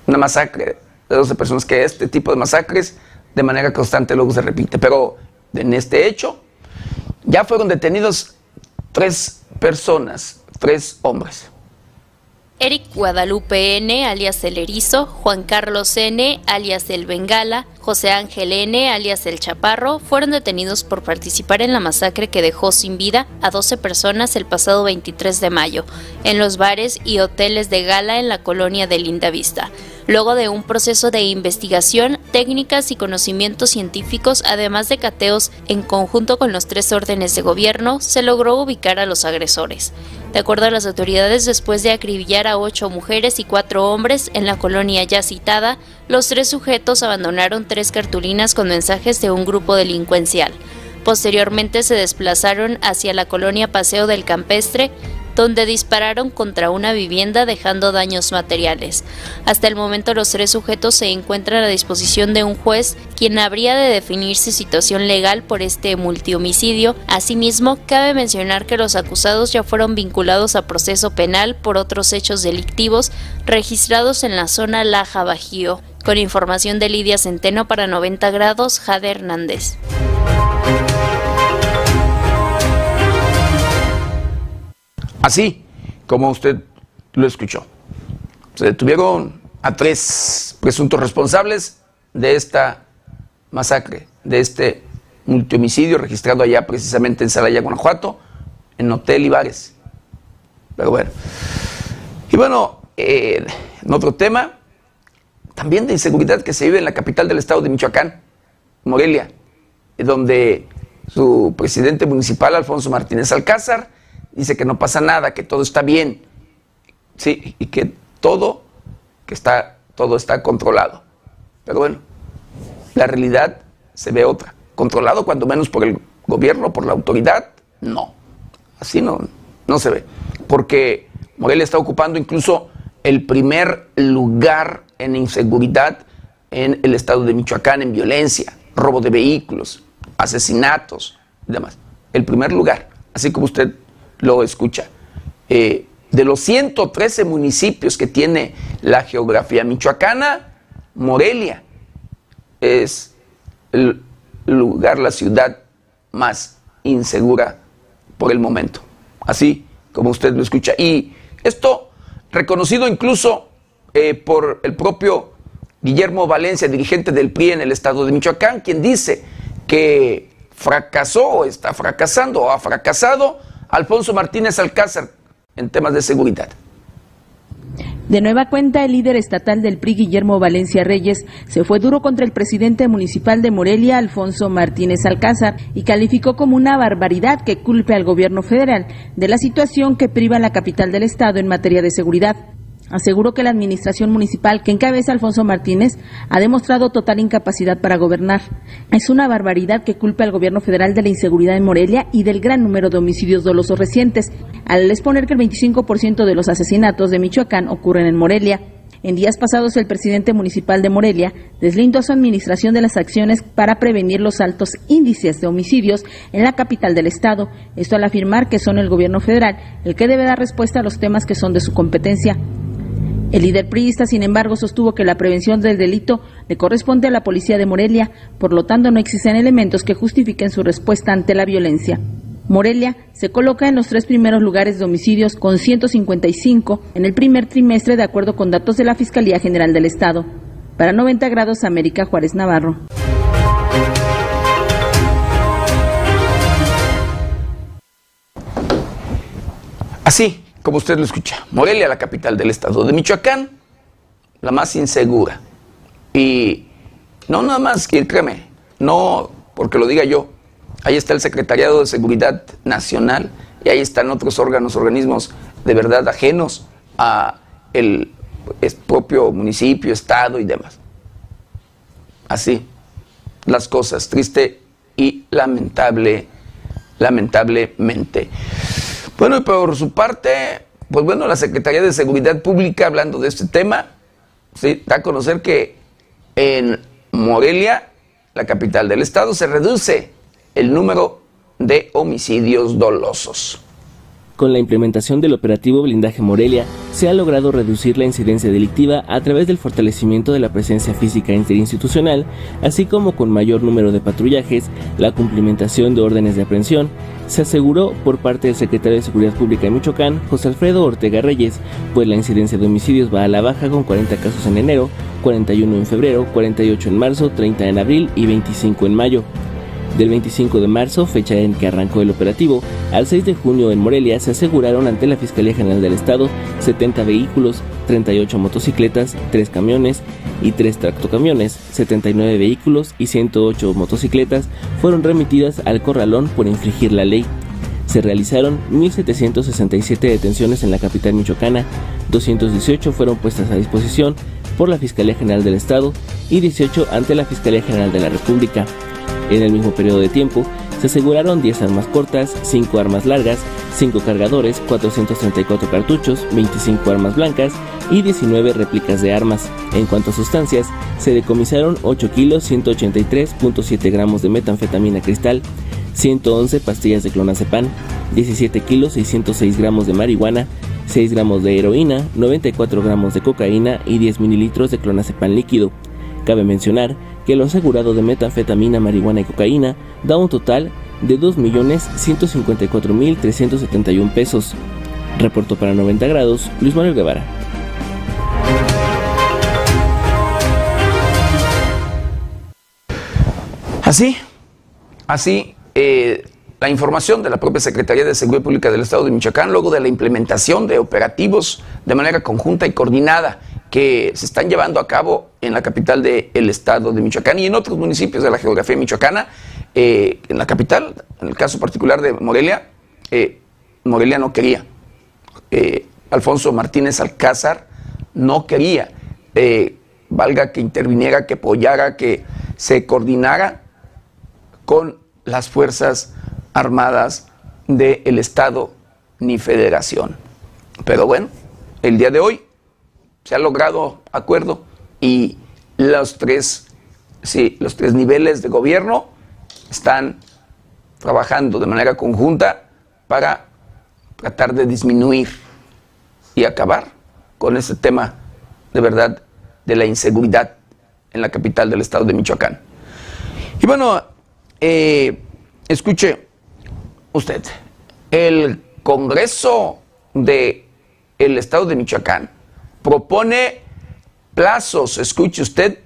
Una masacre de 12 personas, que este tipo de masacres de manera constante luego se repite. Pero en este hecho ya fueron detenidos tres personas, tres hombres. Eric Guadalupe N., alias El Erizo, Juan Carlos N., alias El Bengala, José Ángel N., alias El Chaparro, fueron detenidos por participar en la masacre que dejó sin vida a 12 personas el pasado 23 de mayo, en los bares y hoteles de gala en la colonia de Linda Vista luego de un proceso de investigación, técnicas y conocimientos científicos, además de cateos en conjunto con los tres órdenes de gobierno, se logró ubicar a los agresores. De acuerdo a las autoridades, después de acribillar a ocho mujeres y cuatro hombres en la colonia ya citada, los tres sujetos abandonaron tres cartulinas con mensajes de un grupo delincuencial. Posteriormente se desplazaron hacia la colonia Paseo del Campestre, donde dispararon contra una vivienda dejando daños materiales. Hasta el momento los tres sujetos se encuentran a disposición de un juez quien habría de definir su situación legal por este multihomicidio. Asimismo, cabe mencionar que los acusados ya fueron vinculados a proceso penal por otros hechos delictivos registrados en la zona Laja Bajío. Con información de Lidia Centeno para 90 grados, Jade Hernández. Así como usted lo escuchó. Se detuvieron a tres presuntos responsables de esta masacre, de este multihomicidio registrado allá precisamente en Salaya, Guanajuato, en hotel y bares. Pero bueno. Y bueno, eh, en otro tema, también de inseguridad que se vive en la capital del estado de Michoacán, Morelia, donde su presidente municipal, Alfonso Martínez Alcázar, dice que no pasa nada, que todo está bien, sí, y que todo, que está, todo está controlado. Pero bueno, la realidad se ve otra. Controlado cuando menos por el gobierno, por la autoridad, no. Así no, no se ve. Porque Morelia está ocupando incluso el primer lugar en inseguridad en el estado de Michoacán, en violencia, robo de vehículos, asesinatos y demás. El primer lugar, así como usted lo escucha. Eh, de los 113 municipios que tiene la geografía michoacana, Morelia es el lugar, la ciudad más insegura por el momento. Así como usted lo escucha. Y esto reconocido incluso eh, por el propio Guillermo Valencia, dirigente del PRI en el estado de Michoacán, quien dice que fracasó está fracasando o ha fracasado Alfonso Martínez Alcázar en temas de seguridad. De nueva cuenta, el líder estatal del PRI, Guillermo Valencia Reyes, se fue duro contra el presidente municipal de Morelia, Alfonso Martínez Alcázar, y calificó como una barbaridad que culpe al gobierno federal de la situación que priva a la capital del estado en materia de seguridad. Aseguró que la administración municipal que encabeza Alfonso Martínez ha demostrado total incapacidad para gobernar. Es una barbaridad que culpe al gobierno federal de la inseguridad en Morelia y del gran número de homicidios dolosos recientes, al exponer que el 25% de los asesinatos de Michoacán ocurren en Morelia. En días pasados, el presidente municipal de Morelia deslindó su administración de las acciones para prevenir los altos índices de homicidios en la capital del estado. Esto al afirmar que son el gobierno federal el que debe dar respuesta a los temas que son de su competencia. El líder priista, sin embargo, sostuvo que la prevención del delito le corresponde a la policía de Morelia, por lo tanto no existen elementos que justifiquen su respuesta ante la violencia. Morelia se coloca en los tres primeros lugares de homicidios con 155 en el primer trimestre de acuerdo con datos de la Fiscalía General del Estado. Para 90 grados América Juárez Navarro. Así, como usted lo escucha, Morelia, la capital del estado de Michoacán, la más insegura. Y no nada más que, créeme, no porque lo diga yo, ahí está el Secretariado de Seguridad Nacional y ahí están otros órganos, organismos de verdad ajenos a el propio municipio, estado y demás. Así, las cosas, triste y lamentable, lamentablemente. Bueno, y por su parte, pues bueno, la Secretaría de Seguridad Pública, hablando de este tema, ¿sí? da a conocer que en Morelia, la capital del estado, se reduce el número de homicidios dolosos. Con la implementación del operativo Blindaje Morelia, se ha logrado reducir la incidencia delictiva a través del fortalecimiento de la presencia física interinstitucional, así como con mayor número de patrullajes, la cumplimentación de órdenes de aprehensión, se aseguró por parte del secretario de Seguridad Pública de Michoacán, José Alfredo Ortega Reyes, pues la incidencia de homicidios va a la baja con 40 casos en enero, 41 en febrero, 48 en marzo, 30 en abril y 25 en mayo. Del 25 de marzo, fecha en que arrancó el operativo, al 6 de junio en Morelia se aseguraron ante la Fiscalía General del Estado 70 vehículos, 38 motocicletas, 3 camiones y 3 tractocamiones, 79 vehículos y 108 motocicletas fueron remitidas al corralón por infringir la ley. Se realizaron 1.767 detenciones en la capital michoacana, 218 fueron puestas a disposición por la Fiscalía General del Estado y 18 ante la Fiscalía General de la República. En el mismo periodo de tiempo, se aseguraron 10 armas cortas, 5 armas largas, 5 cargadores, 434 cartuchos, 25 armas blancas y 19 réplicas de armas. En cuanto a sustancias, se decomisaron 8 kilos 183.7 gramos de metanfetamina cristal, 111 pastillas de clonazepam, 17 kilos 606 gramos de marihuana, 6 gramos de heroína, 94 gramos de cocaína y 10 mililitros de clonazepam líquido. Cabe mencionar que lo asegurado de metanfetamina, marihuana y cocaína da un total de 2.154.371 pesos. Reportó para 90 grados Luis Manuel Guevara. Así, así, eh, la información de la propia Secretaría de Seguridad Pública del Estado de Michoacán, luego de la implementación de operativos de manera conjunta y coordinada que se están llevando a cabo en la capital del estado de Michoacán y en otros municipios de la geografía michoacana. Eh, en la capital, en el caso particular de Morelia, eh, Morelia no quería. Eh, Alfonso Martínez Alcázar no quería. valga que interviniera, que apoyara, que se coordinara con las Fuerzas Armadas del Estado ni Federación. Pero bueno, el día de hoy se ha logrado acuerdo y los tres, sí, los tres niveles de gobierno están trabajando de manera conjunta para tratar de disminuir y acabar con ese tema de verdad de la inseguridad en la capital del estado de Michoacán. Y bueno, eh, escuche usted, el Congreso del el estado de Michoacán propone plazos, escuche usted,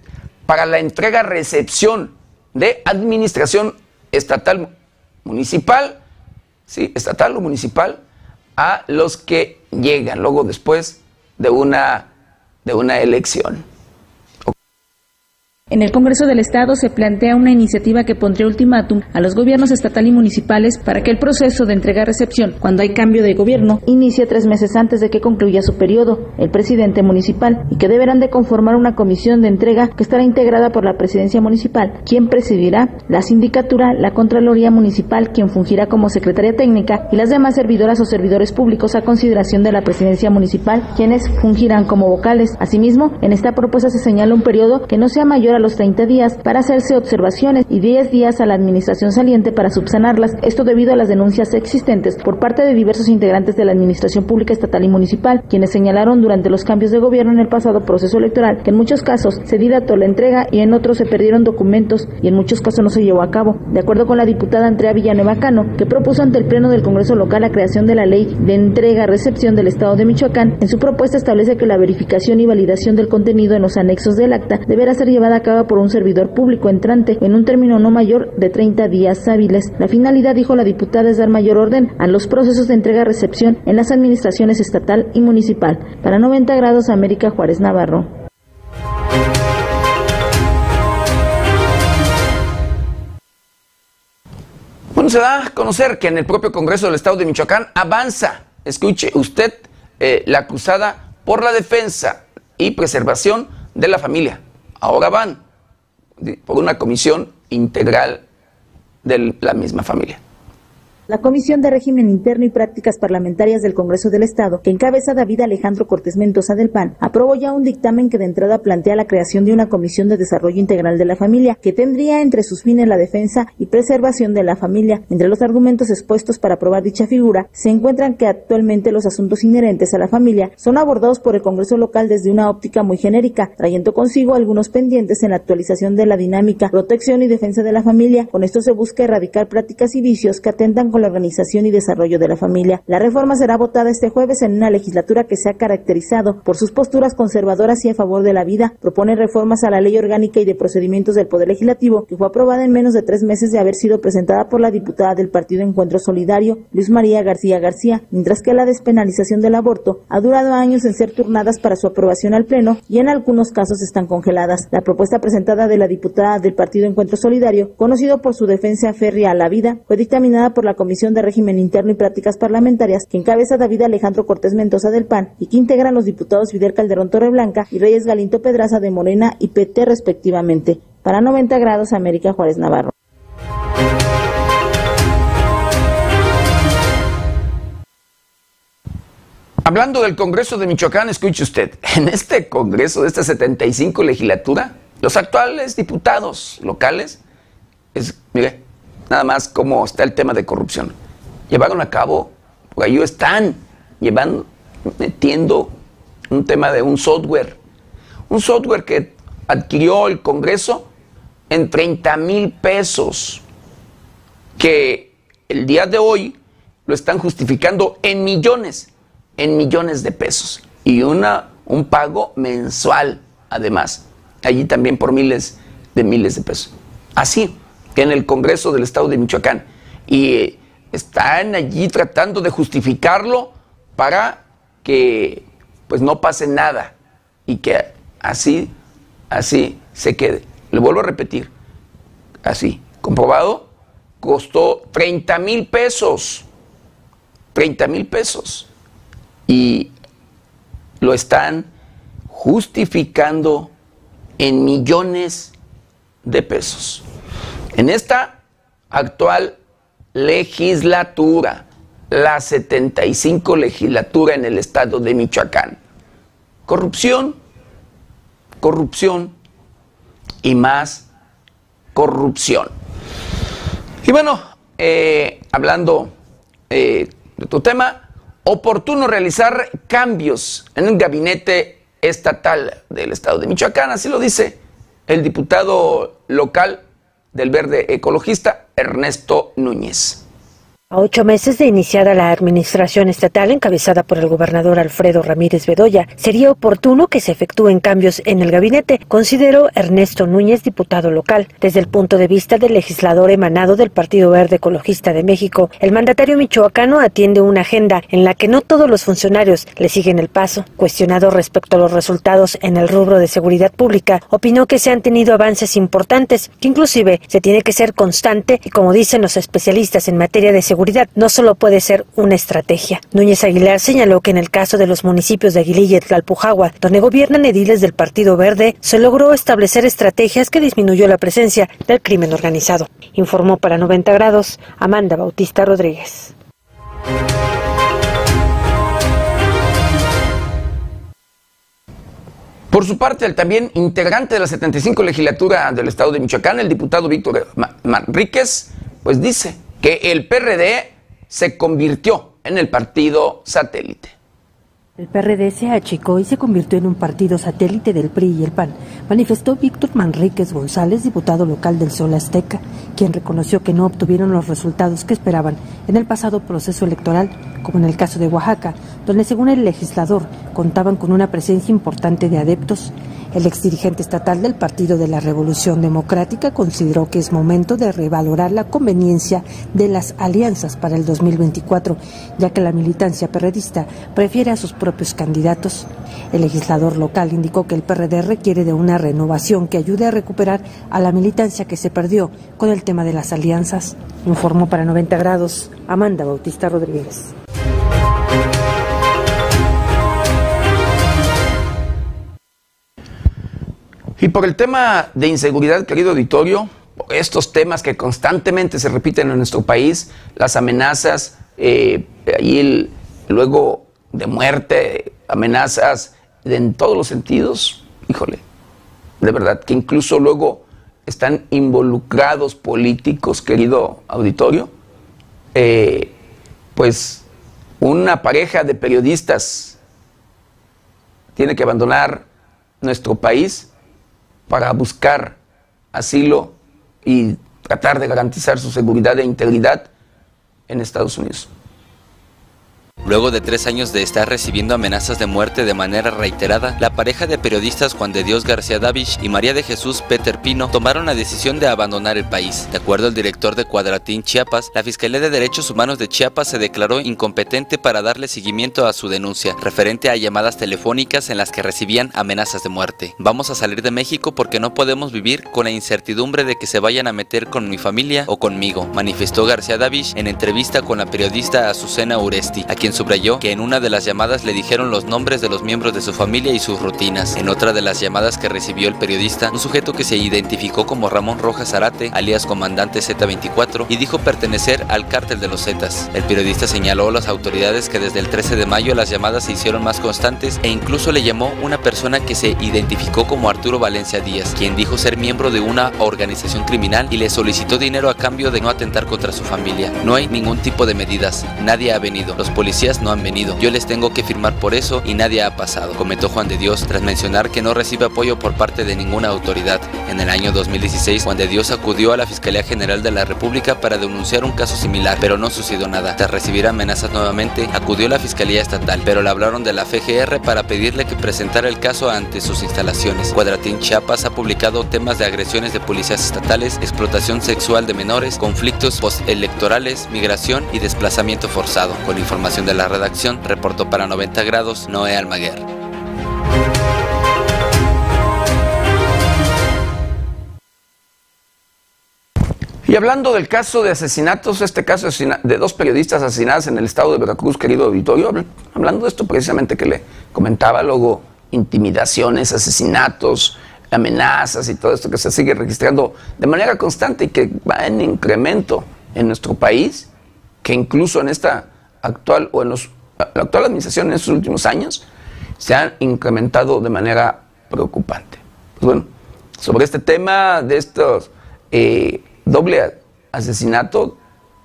para la entrega-recepción de administración estatal municipal, sí, estatal o municipal, a los que llegan luego después de una, de una elección. En el Congreso del Estado se plantea una iniciativa que pondría ultimátum a los gobiernos estatal y municipales para que el proceso de entrega-recepción, cuando hay cambio de gobierno, inicie tres meses antes de que concluya su periodo, el presidente municipal, y que deberán de conformar una comisión de entrega que estará integrada por la presidencia municipal, quien presidirá la sindicatura, la Contraloría Municipal, quien fungirá como secretaria técnica, y las demás servidoras o servidores públicos a consideración de la presidencia municipal, quienes fungirán como vocales. Asimismo, en esta propuesta se señala un periodo que no sea mayor a los 30 días para hacerse observaciones y 10 días a la administración saliente para subsanarlas, esto debido a las denuncias existentes por parte de diversos integrantes de la administración pública estatal y municipal, quienes señalaron durante los cambios de gobierno en el pasado proceso electoral que en muchos casos se dilató la entrega y en otros se perdieron documentos y en muchos casos no se llevó a cabo. De acuerdo con la diputada Andrea Villanueva Cano, que propuso ante el Pleno del Congreso local la creación de la ley de entrega-recepción del Estado de Michoacán, en su propuesta establece que la verificación y validación del contenido en los anexos del acta deberá ser llevada a por un servidor público entrante en un término no mayor de 30 días hábiles. La finalidad, dijo la diputada, es dar mayor orden a los procesos de entrega-recepción en las administraciones estatal y municipal. Para 90 grados, América Juárez Navarro. Bueno, se da a conocer que en el propio Congreso del Estado de Michoacán avanza, escuche usted, eh, la acusada por la defensa y preservación de la familia. Ahora van por una comisión integral de la misma familia. La Comisión de Régimen Interno y Prácticas Parlamentarias del Congreso del Estado, que encabeza David Alejandro Cortés Mendoza del PAN, aprobó ya un dictamen que de entrada plantea la creación de una Comisión de Desarrollo Integral de la Familia, que tendría entre sus fines la defensa y preservación de la familia. Entre los argumentos expuestos para aprobar dicha figura, se encuentran que actualmente los asuntos inherentes a la familia son abordados por el Congreso local desde una óptica muy genérica, trayendo consigo algunos pendientes en la actualización de la dinámica, protección y defensa de la familia. Con esto se busca erradicar prácticas y vicios que atentan la organización y desarrollo de la familia. La reforma será votada este jueves en una legislatura que se ha caracterizado por sus posturas conservadoras y a favor de la vida. Propone reformas a la ley orgánica y de procedimientos del Poder Legislativo, que fue aprobada en menos de tres meses de haber sido presentada por la diputada del Partido Encuentro Solidario, Luis María García García, mientras que la despenalización del aborto ha durado años en ser turnadas para su aprobación al Pleno y en algunos casos están congeladas. La propuesta presentada de la diputada del Partido Encuentro Solidario, conocido por su defensa férrea a la vida, fue dictaminada por la Comisión de Régimen Interno y Prácticas Parlamentarias, que encabeza David Alejandro Cortés Mendoza del PAN y que integran los diputados Fidel Calderón Torreblanca y Reyes Galinto Pedraza de Morena y PT respectivamente. Para 90 grados, América Juárez Navarro. Hablando del Congreso de Michoacán, escuche usted, en este Congreso de esta 75 legislatura, los actuales diputados locales, es, mire, nada más cómo está el tema de corrupción. Llevaron a cabo, por ahí están llevando, metiendo un tema de un software. Un software que adquirió el Congreso en 30 mil pesos, que el día de hoy lo están justificando en millones, en millones de pesos. Y una, un pago mensual, además, allí también por miles de miles de pesos. Así, en el Congreso del Estado de Michoacán. Y eh, están allí tratando de justificarlo para que pues no pase nada y que así, así se quede. Le vuelvo a repetir, así, comprobado, costó 30 mil pesos, 30 mil pesos. Y lo están justificando en millones de pesos. En esta actual legislatura, la 75 legislatura en el estado de Michoacán, corrupción, corrupción y más corrupción. Y bueno, eh, hablando eh, de tu tema, oportuno realizar cambios en el gabinete estatal del estado de Michoacán, así lo dice el diputado local del verde ecologista Ernesto Núñez. A ocho meses de iniciada la administración estatal encabezada por el gobernador Alfredo Ramírez Bedoya, sería oportuno que se efectúen cambios en el gabinete, consideró Ernesto Núñez, diputado local. Desde el punto de vista del legislador emanado del Partido Verde Ecologista de México, el mandatario michoacano atiende una agenda en la que no todos los funcionarios le siguen el paso. Cuestionado respecto a los resultados en el rubro de seguridad pública, opinó que se han tenido avances importantes, que inclusive se tiene que ser constante y como dicen los especialistas en materia de seguridad, no solo puede ser una estrategia. Núñez Aguilar señaló que en el caso de los municipios de Aguililla y Tlalpujagua, donde gobiernan ediles del Partido Verde, se logró establecer estrategias que disminuyó la presencia del crimen organizado. Informó para 90 grados Amanda Bautista Rodríguez. Por su parte, el también integrante de la 75 legislatura del estado de Michoacán, el diputado Víctor Manríquez, pues dice que el PRD se convirtió en el partido satélite. El PRD se achicó y se convirtió en un partido satélite del PRI y el PAN, manifestó Víctor Manríquez González, diputado local del Sol Azteca, quien reconoció que no obtuvieron los resultados que esperaban en el pasado proceso electoral, como en el caso de Oaxaca, donde según el legislador contaban con una presencia importante de adeptos. El exdirigente estatal del Partido de la Revolución Democrática consideró que es momento de revalorar la conveniencia de las alianzas para el 2024, ya que la militancia perredista prefiere a sus propios candidatos. El legislador local indicó que el PRD requiere de una renovación que ayude a recuperar a la militancia que se perdió con el tema de las alianzas. Informó para 90 grados Amanda Bautista Rodríguez. Y por el tema de inseguridad, querido auditorio, estos temas que constantemente se repiten en nuestro país, las amenazas, eh, luego de muerte, amenazas en todos los sentidos, híjole, de verdad que incluso luego están involucrados políticos, querido auditorio, eh, pues una pareja de periodistas tiene que abandonar nuestro país para buscar asilo y tratar de garantizar su seguridad e integridad en Estados Unidos. Luego de tres años de estar recibiendo amenazas de muerte de manera reiterada, la pareja de periodistas Juan de Dios García Davish y María de Jesús Peter Pino tomaron la decisión de abandonar el país. De acuerdo al director de Cuadratín Chiapas, la Fiscalía de Derechos Humanos de Chiapas se declaró incompetente para darle seguimiento a su denuncia, referente a llamadas telefónicas en las que recibían amenazas de muerte. Vamos a salir de México porque no podemos vivir con la incertidumbre de que se vayan a meter con mi familia o conmigo, manifestó García Davish en entrevista con la periodista Azucena Uresti, a quien subrayó que en una de las llamadas le dijeron los nombres de los miembros de su familia y sus rutinas. En otra de las llamadas que recibió el periodista, un sujeto que se identificó como Ramón Rojas Zarate, alias comandante Z24, y dijo pertenecer al cártel de los Zetas. El periodista señaló a las autoridades que desde el 13 de mayo las llamadas se hicieron más constantes e incluso le llamó una persona que se identificó como Arturo Valencia Díaz, quien dijo ser miembro de una organización criminal y le solicitó dinero a cambio de no atentar contra su familia. No hay ningún tipo de medidas, nadie ha venido. Los policías no han venido. Yo les tengo que firmar por eso y nadie ha pasado, comentó Juan de Dios tras mencionar que no recibe apoyo por parte de ninguna autoridad. En el año 2016, Juan de Dios acudió a la Fiscalía General de la República para denunciar un caso similar, pero no sucedió nada. Tras recibir amenazas nuevamente, acudió a la Fiscalía Estatal, pero le hablaron de la FGR para pedirle que presentara el caso ante sus instalaciones. Cuadratín Chiapas ha publicado temas de agresiones de policías estatales, explotación sexual de menores, conflictos postelectorales, migración y desplazamiento forzado. Con información de la redacción, reportó para 90 grados Noé Almaguer. Y hablando del caso de asesinatos, este caso de dos periodistas asesinados en el estado de Veracruz, querido auditorio, hablando de esto precisamente que le comentaba, luego intimidaciones, asesinatos, amenazas y todo esto que se sigue registrando de manera constante y que va en incremento en nuestro país, que incluso en esta actual o en los, la actual administración en estos últimos años se han incrementado de manera preocupante. Pues bueno, sobre este tema de estos eh, doble asesinato,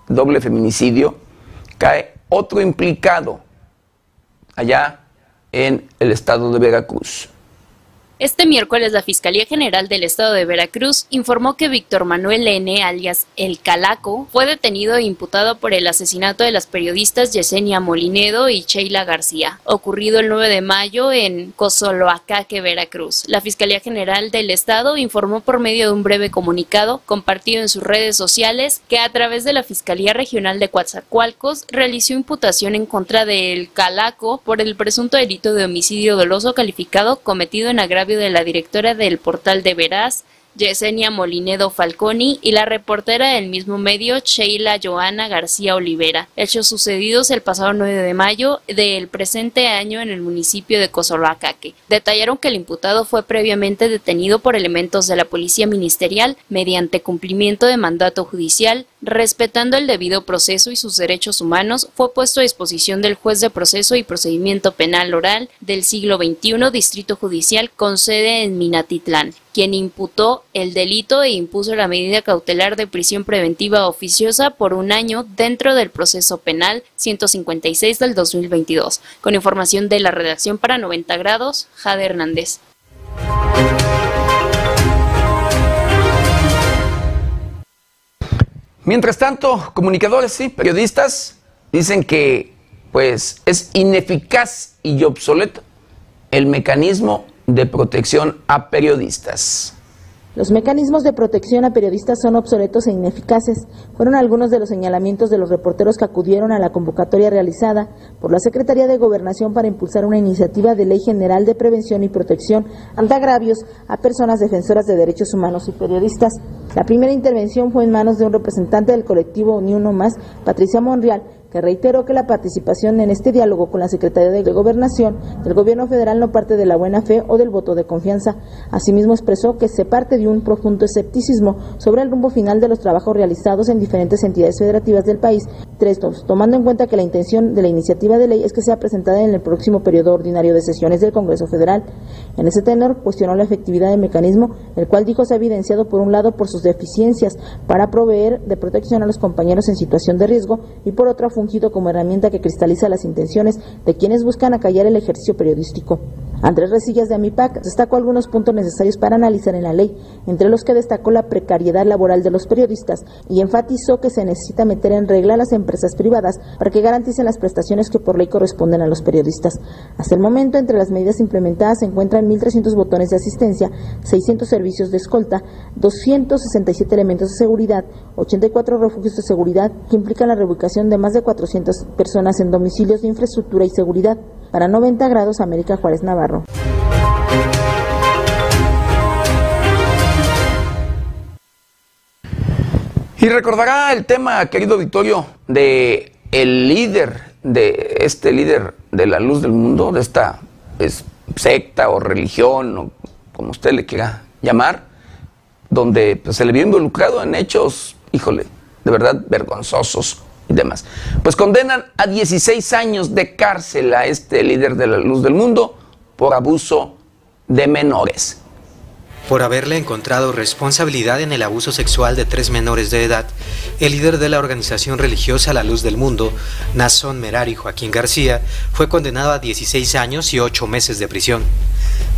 doble feminicidio, cae otro implicado allá en el estado de Veracruz. Este miércoles la Fiscalía General del Estado de Veracruz informó que Víctor Manuel N., alias El Calaco, fue detenido e imputado por el asesinato de las periodistas Yesenia Molinedo y Sheila García, ocurrido el 9 de mayo en Cozoloacaque, Veracruz. La Fiscalía General del Estado informó por medio de un breve comunicado compartido en sus redes sociales que a través de la Fiscalía Regional de Coatzacoalcos realizó imputación en contra de El Calaco por el presunto delito de homicidio doloso calificado cometido en agravio de la directora del portal de Veraz, Yesenia Molinedo Falconi y la reportera del mismo medio Sheila Joana García Olivera, hechos sucedidos el pasado 9 de mayo del presente año en el municipio de Cozoloacaque. Detallaron que el imputado fue previamente detenido por elementos de la Policía Ministerial mediante cumplimiento de mandato judicial, respetando el debido proceso y sus derechos humanos, fue puesto a disposición del juez de proceso y procedimiento penal oral del siglo XXI Distrito Judicial con sede en Minatitlán quien imputó el delito e impuso la medida cautelar de prisión preventiva oficiosa por un año dentro del proceso penal 156 del 2022. Con información de la redacción para 90 grados, Jade Hernández. Mientras tanto, comunicadores y periodistas dicen que pues es ineficaz y obsoleto el mecanismo de protección a periodistas. Los mecanismos de protección a periodistas son obsoletos e ineficaces. Fueron algunos de los señalamientos de los reporteros que acudieron a la convocatoria realizada por la Secretaría de Gobernación para impulsar una iniciativa de ley general de prevención y protección ante agravios a personas defensoras de derechos humanos y periodistas. La primera intervención fue en manos de un representante del colectivo Ni Uno Más, Patricia Monreal, que reiteró que la participación en este diálogo con la Secretaría de Gobernación del Gobierno federal no parte de la buena fe o del voto de confianza. Asimismo expresó que se parte de un profundo escepticismo sobre el rumbo final de los trabajos realizados en diferentes entidades federativas del país, tres tomando en cuenta que la intención de la iniciativa de ley es que sea presentada en el próximo periodo ordinario de sesiones del Congreso Federal. En ese tenor cuestionó la efectividad del mecanismo, el cual dijo se ha evidenciado por un lado por sus deficiencias para proveer de protección a los compañeros en situación de riesgo y por otro fungido como herramienta que cristaliza las intenciones de quienes buscan acallar el ejercicio periodístico. Andrés Resillas de AMIPAC destacó algunos puntos necesarios para analizar en la ley, entre los que destacó la precariedad laboral de los periodistas y enfatizó que se necesita meter en regla a las empresas privadas para que garanticen las prestaciones que por ley corresponden a los periodistas. Hasta el momento, entre las medidas implementadas se encuentran 1.300 botones de asistencia, 600 servicios de escolta, 267 elementos de seguridad, 84 refugios de seguridad que implican la reubicación de más de 400 personas en domicilios de infraestructura y seguridad. Para 90 grados, América Juárez Navarro. Y recordará el tema, querido Victorio, de el líder, de este líder de la luz del mundo, de esta pues, secta o religión, o como usted le quiera llamar, donde pues, se le vio involucrado en hechos, híjole, de verdad vergonzosos, demás. Pues condenan a 16 años de cárcel a este líder de la luz del mundo por abuso de menores. Por haberle encontrado responsabilidad en el abuso sexual de tres menores de edad, el líder de la organización religiosa La Luz del Mundo, Nason Merari Joaquín García, fue condenado a 16 años y 8 meses de prisión.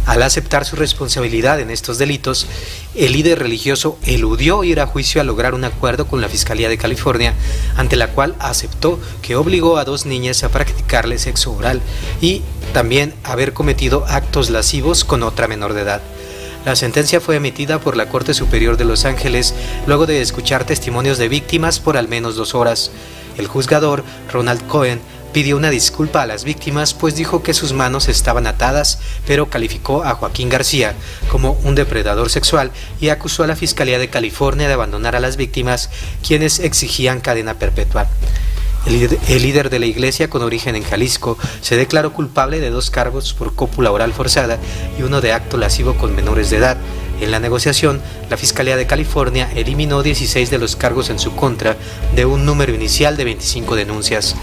Al aceptar su responsabilidad en estos delitos, el líder religioso eludió ir a juicio a lograr un acuerdo con la Fiscalía de California, ante la cual aceptó que obligó a dos niñas a practicarle sexo oral y también haber cometido actos lascivos con otra menor de edad. La sentencia fue emitida por la Corte Superior de Los Ángeles luego de escuchar testimonios de víctimas por al menos dos horas. El juzgador, Ronald Cohen, pidió una disculpa a las víctimas pues dijo que sus manos estaban atadas, pero calificó a Joaquín García como un depredador sexual y acusó a la Fiscalía de California de abandonar a las víctimas, quienes exigían cadena perpetua. El líder, de la iglesia con origen en Jalisco se declaró culpable de dos cargos por cópula oral forzada y uno de acto lascivo con menores de edad. En la negociación, la Fiscalía de California eliminó 16 de los cargos en su contra de un número inicial de 25 denuncias.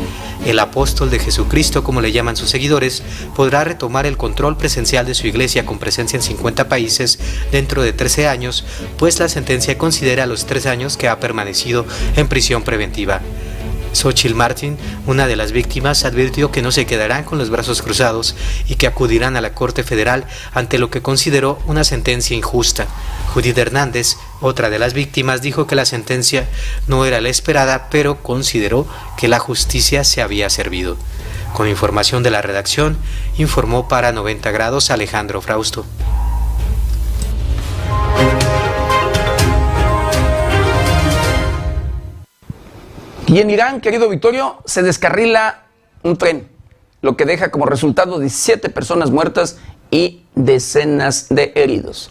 El apóstol de Jesucristo, como le llaman sus seguidores, podrá retomar el control presencial de su iglesia con presencia en 50 países dentro de 13 años, pues la sentencia considera los tres años que ha permanecido en prisión preventiva. Xochitl Martin, una de las víctimas, advirtió que no se quedarán con los brazos cruzados y que acudirán a la Corte Federal ante lo que consideró una sentencia injusta. Judith Hernández, otra de las víctimas, dijo que la sentencia no era la esperada, pero consideró que la justicia se había servido. Con información de la redacción, informó para 90 grados Alejandro Frausto. Y en Irán, querido Vittorio, se descarrila un tren, lo que deja como resultado 17 personas muertas y decenas de heridos.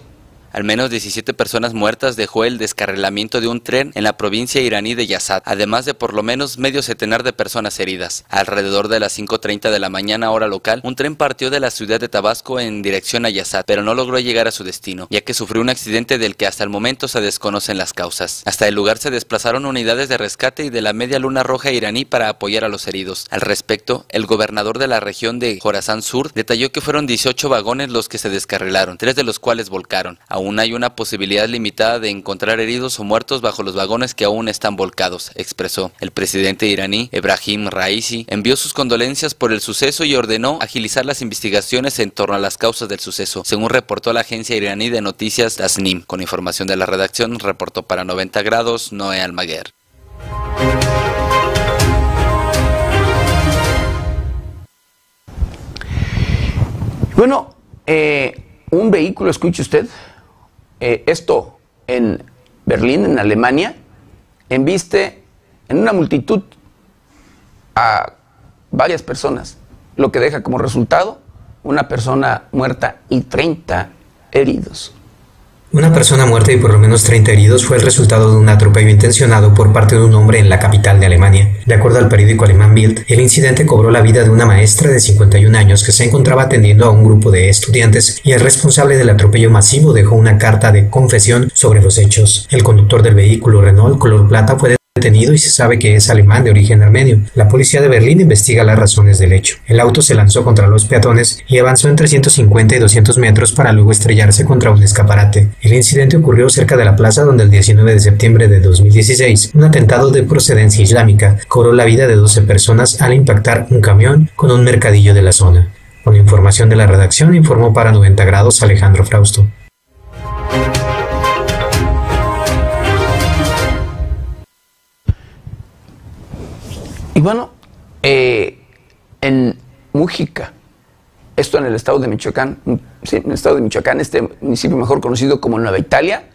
Al menos 17 personas muertas dejó el descarrilamiento de un tren en la provincia iraní de Yazad, además de por lo menos medio centenar de personas heridas. Alrededor de las 5.30 de la mañana hora local, un tren partió de la ciudad de Tabasco en dirección a Yazad, pero no logró llegar a su destino, ya que sufrió un accidente del que hasta el momento se desconocen las causas. Hasta el lugar se desplazaron unidades de rescate y de la Media Luna Roja iraní para apoyar a los heridos. Al respecto, el gobernador de la región de Jorazán Sur detalló que fueron 18 vagones los que se descarrilaron, tres de los cuales volcaron aún hay una posibilidad limitada de encontrar heridos o muertos bajo los vagones que aún están volcados, expresó. El presidente iraní, Ebrahim Raisi, envió sus condolencias por el suceso y ordenó agilizar las investigaciones en torno a las causas del suceso, según reportó la agencia iraní de noticias Tasnim. Con información de la redacción, reportó para 90 grados Noé Almaguer. Bueno, eh, un vehículo, escuche usted, eh, esto en Berlín, en Alemania, enviste en una multitud a varias personas, lo que deja como resultado una persona muerta y 30 heridos. Una persona muerta y por lo menos 30 heridos fue el resultado de un atropello intencionado por parte de un hombre en la capital de Alemania. De acuerdo al periódico alemán Bild, el incidente cobró la vida de una maestra de 51 años que se encontraba atendiendo a un grupo de estudiantes y el responsable del atropello masivo dejó una carta de confesión sobre los hechos. El conductor del vehículo Renault color plata fue detenido y se sabe que es alemán de origen armenio. La policía de Berlín investiga las razones del hecho. El auto se lanzó contra los peatones y avanzó entre 150 y 200 metros para luego estrellarse contra un escaparate. El incidente ocurrió cerca de la plaza donde el 19 de septiembre de 2016 un atentado de procedencia islámica cobró la vida de 12 personas al impactar un camión con un mercadillo de la zona. Con información de la redacción informó para 90 grados Alejandro Frausto. Y bueno, eh, en Mújica, esto en el estado de Michoacán, sí, en el estado de Michoacán, este municipio mejor conocido como Nueva Italia,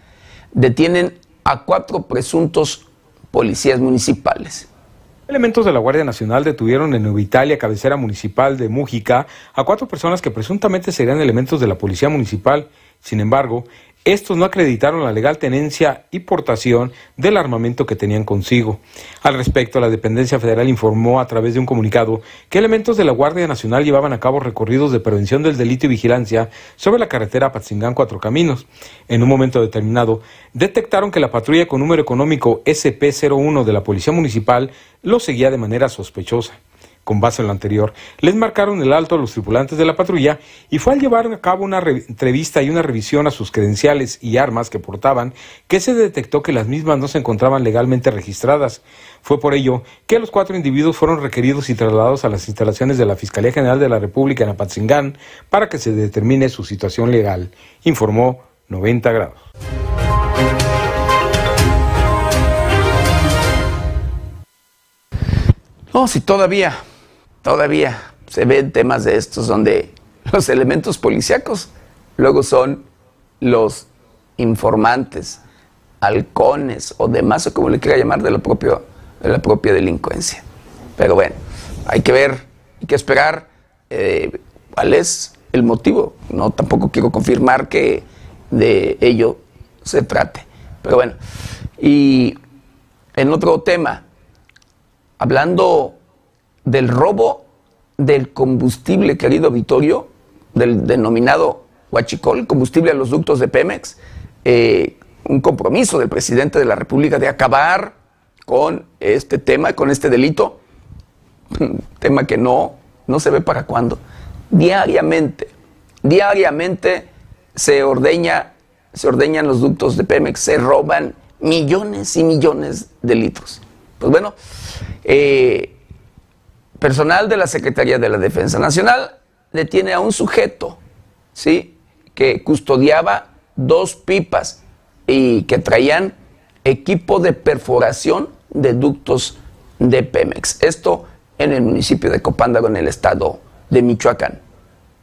detienen a cuatro presuntos policías municipales. Elementos de la Guardia Nacional detuvieron en Nueva Italia, cabecera municipal de Mújica, a cuatro personas que presuntamente serían elementos de la Policía Municipal. Sin embargo, estos no acreditaron la legal tenencia y portación del armamento que tenían consigo. Al respecto, la dependencia federal informó a través de un comunicado que elementos de la Guardia Nacional llevaban a cabo recorridos de prevención del delito y vigilancia sobre la carretera Patzingán Cuatro Caminos. En un momento determinado, detectaron que la patrulla con número económico SP01 de la Policía Municipal lo seguía de manera sospechosa con base en lo anterior, les marcaron el alto a los tripulantes de la patrulla y fue al llevar a cabo una entrevista y una revisión a sus credenciales y armas que portaban que se detectó que las mismas no se encontraban legalmente registradas. Fue por ello que los cuatro individuos fueron requeridos y trasladados a las instalaciones de la Fiscalía General de la República en Apatzingán para que se determine su situación legal, informó 90 grados. No, si todavía todavía se ven temas de estos donde los elementos policíacos luego son los informantes, halcones o demás, o como le quiera llamar, de la, propio, de la propia delincuencia. Pero bueno, hay que ver, hay que esperar eh, cuál es el motivo. No, tampoco quiero confirmar que de ello se trate. Pero bueno, y en otro tema, hablando del robo del combustible, querido Vittorio, del denominado huachicol, combustible a los ductos de Pemex, eh, un compromiso del presidente de la República de acabar con este tema, con este delito, tema que no, no se ve para cuándo. Diariamente, diariamente se ordeña, se ordeñan los ductos de Pemex, se roban millones y millones de litros. Pues bueno, eh, personal de la Secretaría de la Defensa Nacional detiene a un sujeto, ¿sí? Que custodiaba dos pipas y que traían equipo de perforación de ductos de Pemex. Esto en el municipio de Copándaro, en el estado de Michoacán.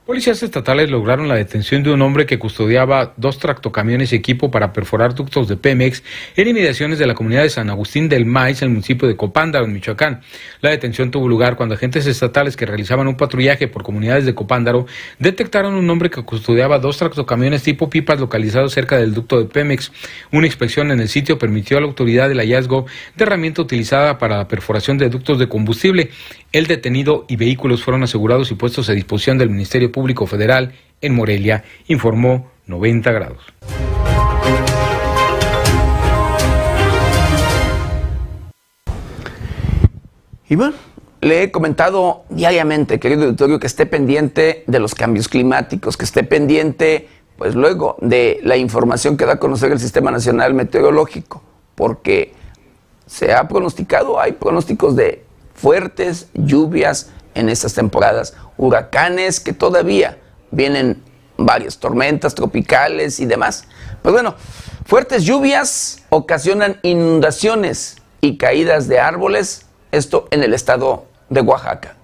Policías estatales lograron la detención de un hombre que custodiaba dos tractocamiones y equipo para perforar ductos de Pemex en inmediaciones de la comunidad de San Agustín del Maíz, en el municipio de Copándaro, en Michoacán. La detención tuvo lugar cuando agentes estatales que realizaban un patrullaje por comunidades de Copándaro detectaron un hombre que custodiaba dos tractocamiones tipo pipas localizados cerca del ducto de Pemex. Una inspección en el sitio permitió a la autoridad el hallazgo de herramienta utilizada para la perforación de ductos de combustible. El detenido y vehículos fueron asegurados y puestos a disposición del Ministerio Público Federal en Morelia, informó 90 grados. Y bueno, le he comentado diariamente, querido auditorio, que esté pendiente de los cambios climáticos, que esté pendiente, pues luego, de la información que da a conocer el Sistema Nacional Meteorológico, porque se ha pronosticado, hay pronósticos de fuertes lluvias en estas temporadas, huracanes que todavía vienen varias tormentas tropicales y demás. Pues bueno, fuertes lluvias ocasionan inundaciones y caídas de árboles, esto en el estado de Oaxaca.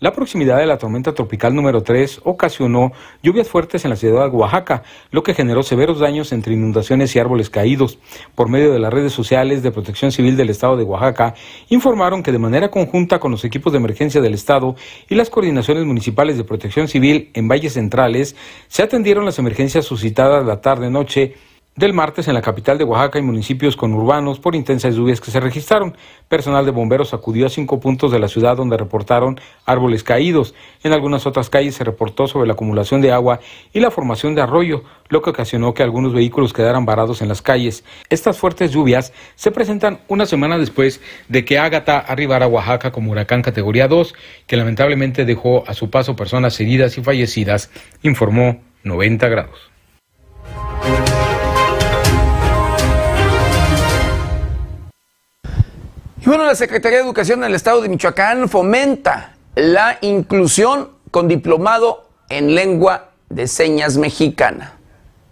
La proximidad de la tormenta tropical número 3 ocasionó lluvias fuertes en la ciudad de Oaxaca, lo que generó severos daños entre inundaciones y árboles caídos. Por medio de las redes sociales de Protección Civil del Estado de Oaxaca, informaron que de manera conjunta con los equipos de emergencia del Estado y las coordinaciones municipales de Protección Civil en valles centrales, se atendieron las emergencias suscitadas la tarde-noche del martes en la capital de Oaxaca y municipios conurbanos por intensas lluvias que se registraron. Personal de bomberos acudió a cinco puntos de la ciudad donde reportaron árboles caídos. En algunas otras calles se reportó sobre la acumulación de agua y la formación de arroyo, lo que ocasionó que algunos vehículos quedaran varados en las calles. Estas fuertes lluvias se presentan una semana después de que Ágata arribara a Oaxaca como huracán categoría 2, que lamentablemente dejó a su paso personas heridas y fallecidas, informó 90 grados. Y bueno, la Secretaría de Educación del Estado de Michoacán fomenta la inclusión con diplomado en lengua de señas mexicana.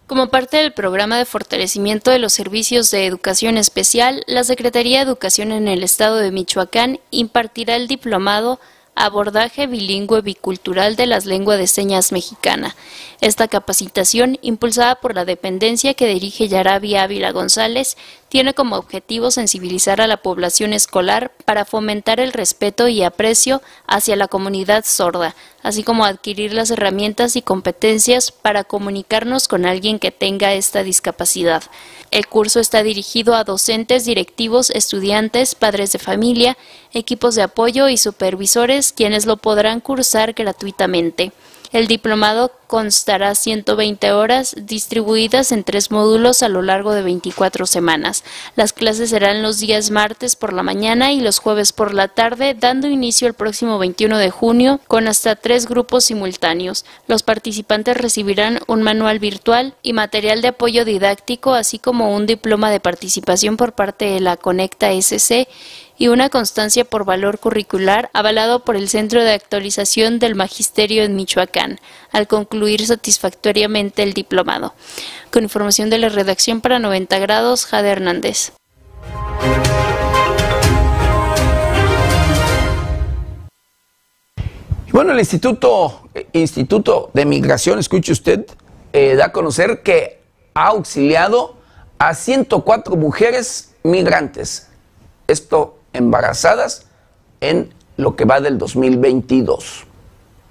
Como parte del programa de fortalecimiento de los servicios de educación especial, la Secretaría de Educación en el Estado de Michoacán impartirá el diplomado Abordaje bilingüe bicultural de las lenguas de señas mexicana. Esta capacitación, impulsada por la dependencia que dirige Yarabi Ávila González, tiene como objetivo sensibilizar a la población escolar para fomentar el respeto y aprecio hacia la comunidad sorda, así como adquirir las herramientas y competencias para comunicarnos con alguien que tenga esta discapacidad. El curso está dirigido a docentes, directivos, estudiantes, padres de familia, equipos de apoyo y supervisores, quienes lo podrán cursar gratuitamente. El diplomado constará 120 horas distribuidas en tres módulos a lo largo de 24 semanas. Las clases serán los días martes por la mañana y los jueves por la tarde, dando inicio el próximo 21 de junio con hasta tres grupos simultáneos. Los participantes recibirán un manual virtual y material de apoyo didáctico, así como un diploma de participación por parte de la Conecta SC y una constancia por valor curricular avalado por el Centro de Actualización del Magisterio en Michoacán, al concluir satisfactoriamente el diplomado. Con información de la redacción para 90 grados, Jade Hernández. Bueno, el Instituto, Instituto de Migración, escuche usted, eh, da a conocer que ha auxiliado a 104 mujeres migrantes. Esto embarazadas en lo que va del 2022.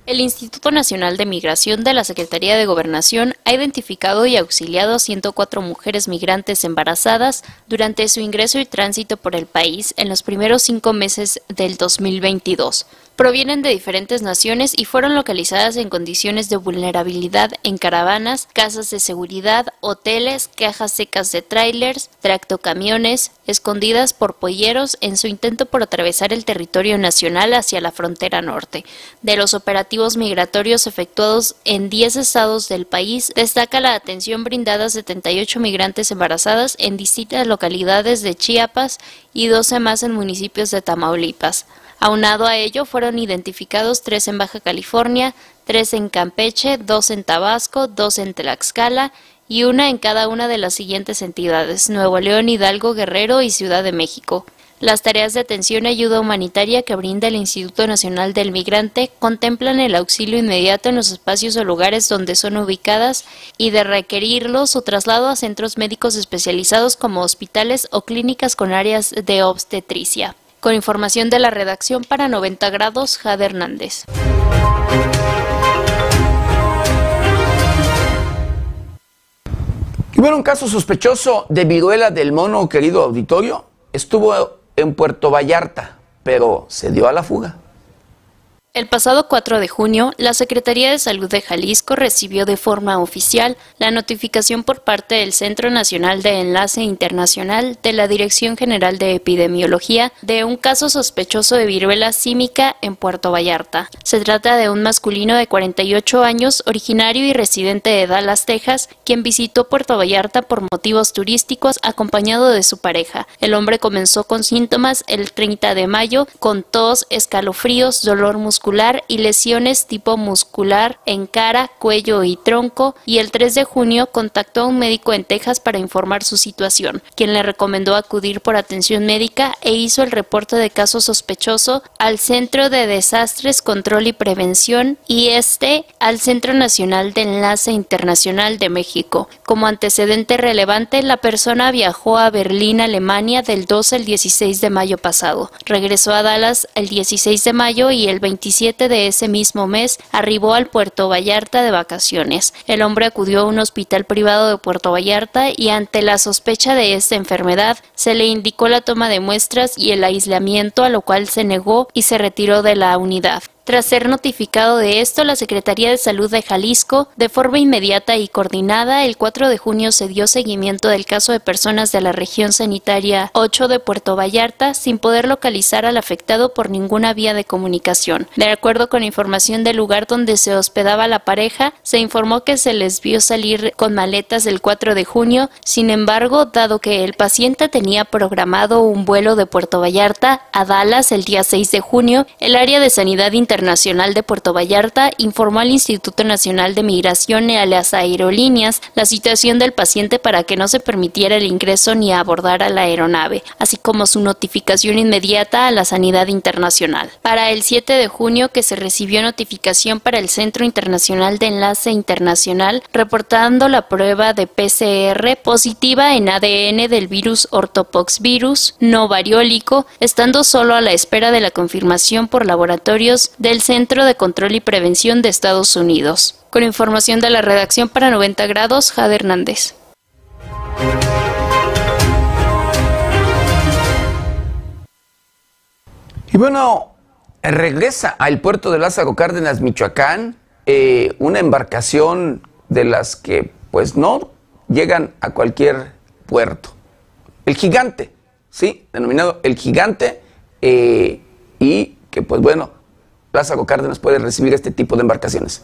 El Instituto Nacional de Migración de la Secretaría de Gobernación ha identificado y auxiliado a 104 mujeres migrantes embarazadas durante su ingreso y tránsito por el país en los primeros cinco meses del 2022. Provienen de diferentes naciones y fueron localizadas en condiciones de vulnerabilidad en caravanas, casas de seguridad, hoteles, cajas secas de trailers, tractocamiones, escondidas por polleros en su intento por atravesar el territorio nacional hacia la frontera norte. De los operativos migratorios efectuados en 10 estados del país, destaca la atención brindada a 78 migrantes embarazadas en distintas localidades de Chiapas y 12 más en municipios de Tamaulipas. Aunado a ello, fueron identificados tres en Baja California, tres en Campeche, dos en Tabasco, dos en Tlaxcala y una en cada una de las siguientes entidades, Nuevo León, Hidalgo, Guerrero y Ciudad de México. Las tareas de atención y ayuda humanitaria que brinda el Instituto Nacional del Migrante contemplan el auxilio inmediato en los espacios o lugares donde son ubicadas y de requerirlo su traslado a centros médicos especializados como hospitales o clínicas con áreas de obstetricia. Con información de la redacción para 90 grados, Jade Hernández. Y bueno, un caso sospechoso de viruela del mono, querido auditorio, estuvo en Puerto Vallarta, pero se dio a la fuga. El pasado 4 de junio, la Secretaría de Salud de Jalisco recibió de forma oficial la notificación por parte del Centro Nacional de Enlace Internacional de la Dirección General de Epidemiología de un caso sospechoso de viruela símica en Puerto Vallarta. Se trata de un masculino de 48 años, originario y residente de Dallas, Texas, quien visitó Puerto Vallarta por motivos turísticos acompañado de su pareja. El hombre comenzó con síntomas el 30 de mayo, con tos, escalofríos, dolor muscular, y lesiones tipo muscular en cara, cuello y tronco y el 3 de junio contactó a un médico en Texas para informar su situación, quien le recomendó acudir por atención médica e hizo el reporte de caso sospechoso al Centro de Desastres, Control y Prevención y este al Centro Nacional de Enlace Internacional de México. Como antecedente relevante, la persona viajó a Berlín, Alemania del 12 al 16 de mayo pasado. Regresó a Dallas el 16 de mayo y el 27 de ese mismo mes arribó al Puerto Vallarta de vacaciones. El hombre acudió a un hospital privado de Puerto Vallarta y ante la sospecha de esta enfermedad se le indicó la toma de muestras y el aislamiento a lo cual se negó y se retiró de la unidad. Tras ser notificado de esto, la Secretaría de Salud de Jalisco, de forma inmediata y coordinada, el 4 de junio se dio seguimiento del caso de personas de la región sanitaria 8 de Puerto Vallarta sin poder localizar al afectado por ninguna vía de comunicación. De acuerdo con información del lugar donde se hospedaba la pareja, se informó que se les vio salir con maletas el 4 de junio, sin embargo, dado que el paciente tenía programado un vuelo de Puerto Vallarta a Dallas el día 6 de junio, el área de sanidad internacional Internacional de Puerto Vallarta informó al Instituto Nacional de Migración y a las aerolíneas la situación del paciente para que no se permitiera el ingreso ni abordar a la aeronave, así como su notificación inmediata a la sanidad internacional. Para el 7 de junio que se recibió notificación para el Centro Internacional de Enlace Internacional reportando la prueba de PCR positiva en ADN del virus ortopoxvirus no variólico, estando solo a la espera de la confirmación por laboratorios de del Centro de Control y Prevención de Estados Unidos. Con información de la redacción para 90 grados, Jade Hernández. Y bueno, regresa al puerto de Lázaro Cárdenas, Michoacán, eh, una embarcación de las que pues no llegan a cualquier puerto. El gigante, ¿sí? Denominado el gigante, eh, y que pues bueno, Lázaro Cárdenas puede recibir este tipo de embarcaciones.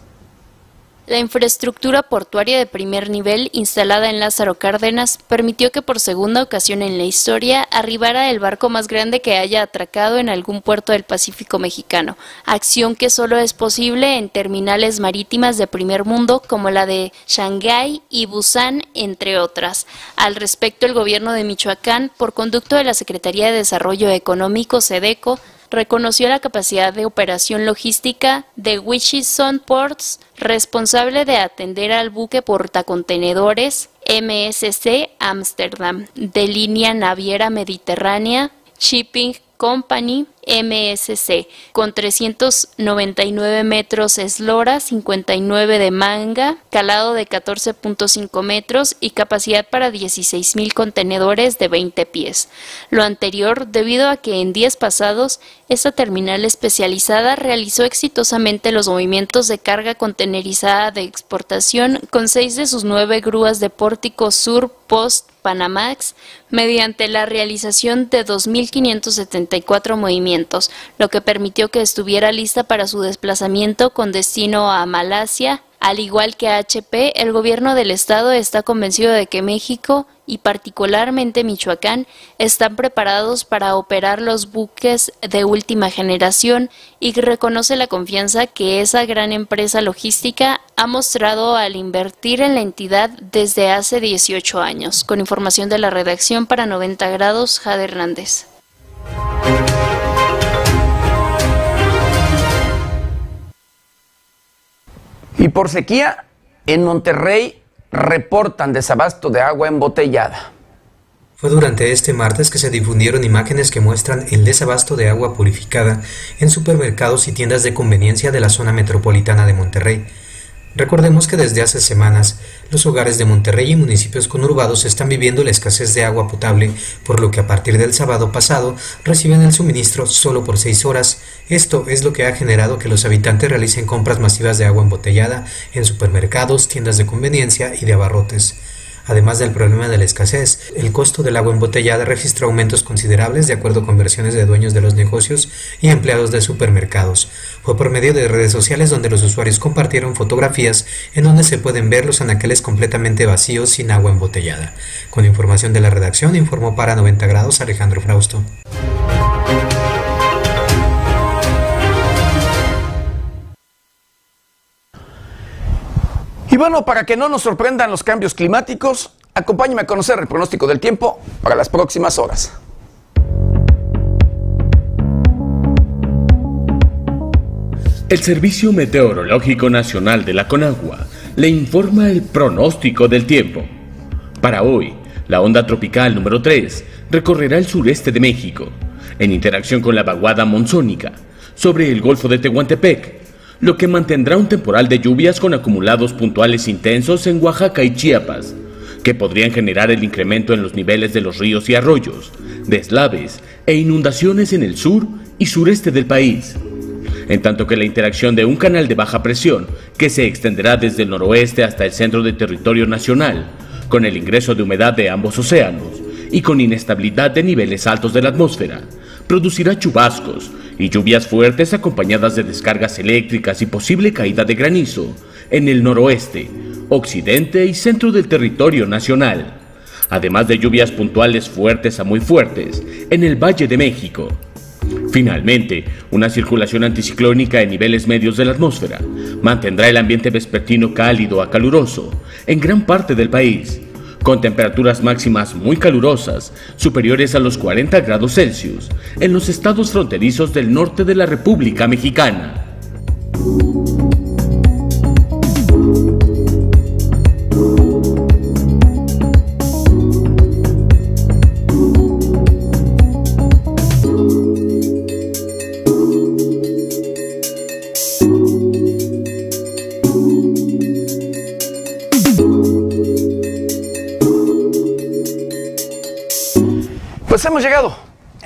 La infraestructura portuaria de primer nivel instalada en Lázaro Cárdenas permitió que por segunda ocasión en la historia arribara el barco más grande que haya atracado en algún puerto del Pacífico mexicano, acción que solo es posible en terminales marítimas de primer mundo como la de Shanghái y Busan, entre otras. Al respecto, el gobierno de Michoacán, por conducto de la Secretaría de Desarrollo Económico, SEDECO, reconoció la capacidad de operación logística de Wichison Ports, responsable de atender al buque portacontenedores MSC Amsterdam, de línea naviera mediterránea Shipping Company MSC, con 399 metros eslora, 59 de manga, calado de 14.5 metros y capacidad para 16.000 contenedores de 20 pies. Lo anterior debido a que en días pasados esta terminal especializada realizó exitosamente los movimientos de carga contenerizada de exportación con seis de sus nueve grúas de pórtico sur post Panamax mediante la realización de 2.574 movimientos, lo que permitió que estuviera lista para su desplazamiento con destino a Malasia, al igual que HP, el gobierno del estado está convencido de que México y particularmente Michoacán están preparados para operar los buques de última generación y reconoce la confianza que esa gran empresa logística ha mostrado al invertir en la entidad desde hace 18 años. Con información de la redacción para 90 grados, Jade Hernández. Y por sequía, en Monterrey reportan desabasto de agua embotellada. Fue durante este martes que se difundieron imágenes que muestran el desabasto de agua purificada en supermercados y tiendas de conveniencia de la zona metropolitana de Monterrey. Recordemos que desde hace semanas los hogares de Monterrey y municipios conurbados están viviendo la escasez de agua potable, por lo que a partir del sábado pasado reciben el suministro solo por seis horas. Esto es lo que ha generado que los habitantes realicen compras masivas de agua embotellada en supermercados, tiendas de conveniencia y de abarrotes. Además del problema de la escasez, el costo del agua embotellada registró aumentos considerables de acuerdo con versiones de dueños de los negocios y empleados de supermercados. Fue por medio de redes sociales donde los usuarios compartieron fotografías en donde se pueden ver los anaqueles completamente vacíos sin agua embotellada. Con información de la redacción informó para 90 grados Alejandro Frausto. Y bueno, para que no nos sorprendan los cambios climáticos, acompáñame a conocer el pronóstico del tiempo para las próximas horas. El Servicio Meteorológico Nacional de la Conagua le informa el pronóstico del tiempo. Para hoy, la onda tropical número 3 recorrerá el sureste de México, en interacción con la vaguada monzónica, sobre el Golfo de Tehuantepec, lo que mantendrá un temporal de lluvias con acumulados puntuales intensos en Oaxaca y Chiapas, que podrían generar el incremento en los niveles de los ríos y arroyos, deslaves e inundaciones en el sur y sureste del país. En tanto que la interacción de un canal de baja presión, que se extenderá desde el noroeste hasta el centro de territorio nacional, con el ingreso de humedad de ambos océanos y con inestabilidad de niveles altos de la atmósfera, producirá chubascos, y lluvias fuertes acompañadas de descargas eléctricas y posible caída de granizo en el noroeste, occidente y centro del territorio nacional, además de lluvias puntuales fuertes a muy fuertes en el Valle de México. Finalmente, una circulación anticiclónica en niveles medios de la atmósfera mantendrá el ambiente vespertino cálido a caluroso en gran parte del país, con temperaturas máximas muy calurosas, superiores a los 40 grados Celsius, en los estados fronterizos del norte de la República Mexicana.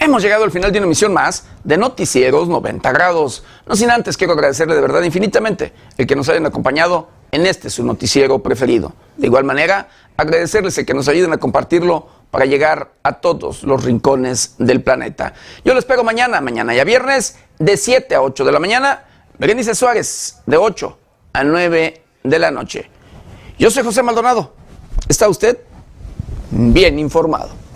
Hemos llegado al final de una emisión más de Noticieros 90 grados. No sin antes quiero agradecerle de verdad infinitamente el que nos hayan acompañado en este su noticiero preferido. De igual manera, agradecerles el que nos ayuden a compartirlo para llegar a todos los rincones del planeta. Yo lo espero mañana, mañana ya viernes, de 7 a 8 de la mañana. Berenice Suárez, de 8 a 9 de la noche. Yo soy José Maldonado. ¿Está usted bien informado?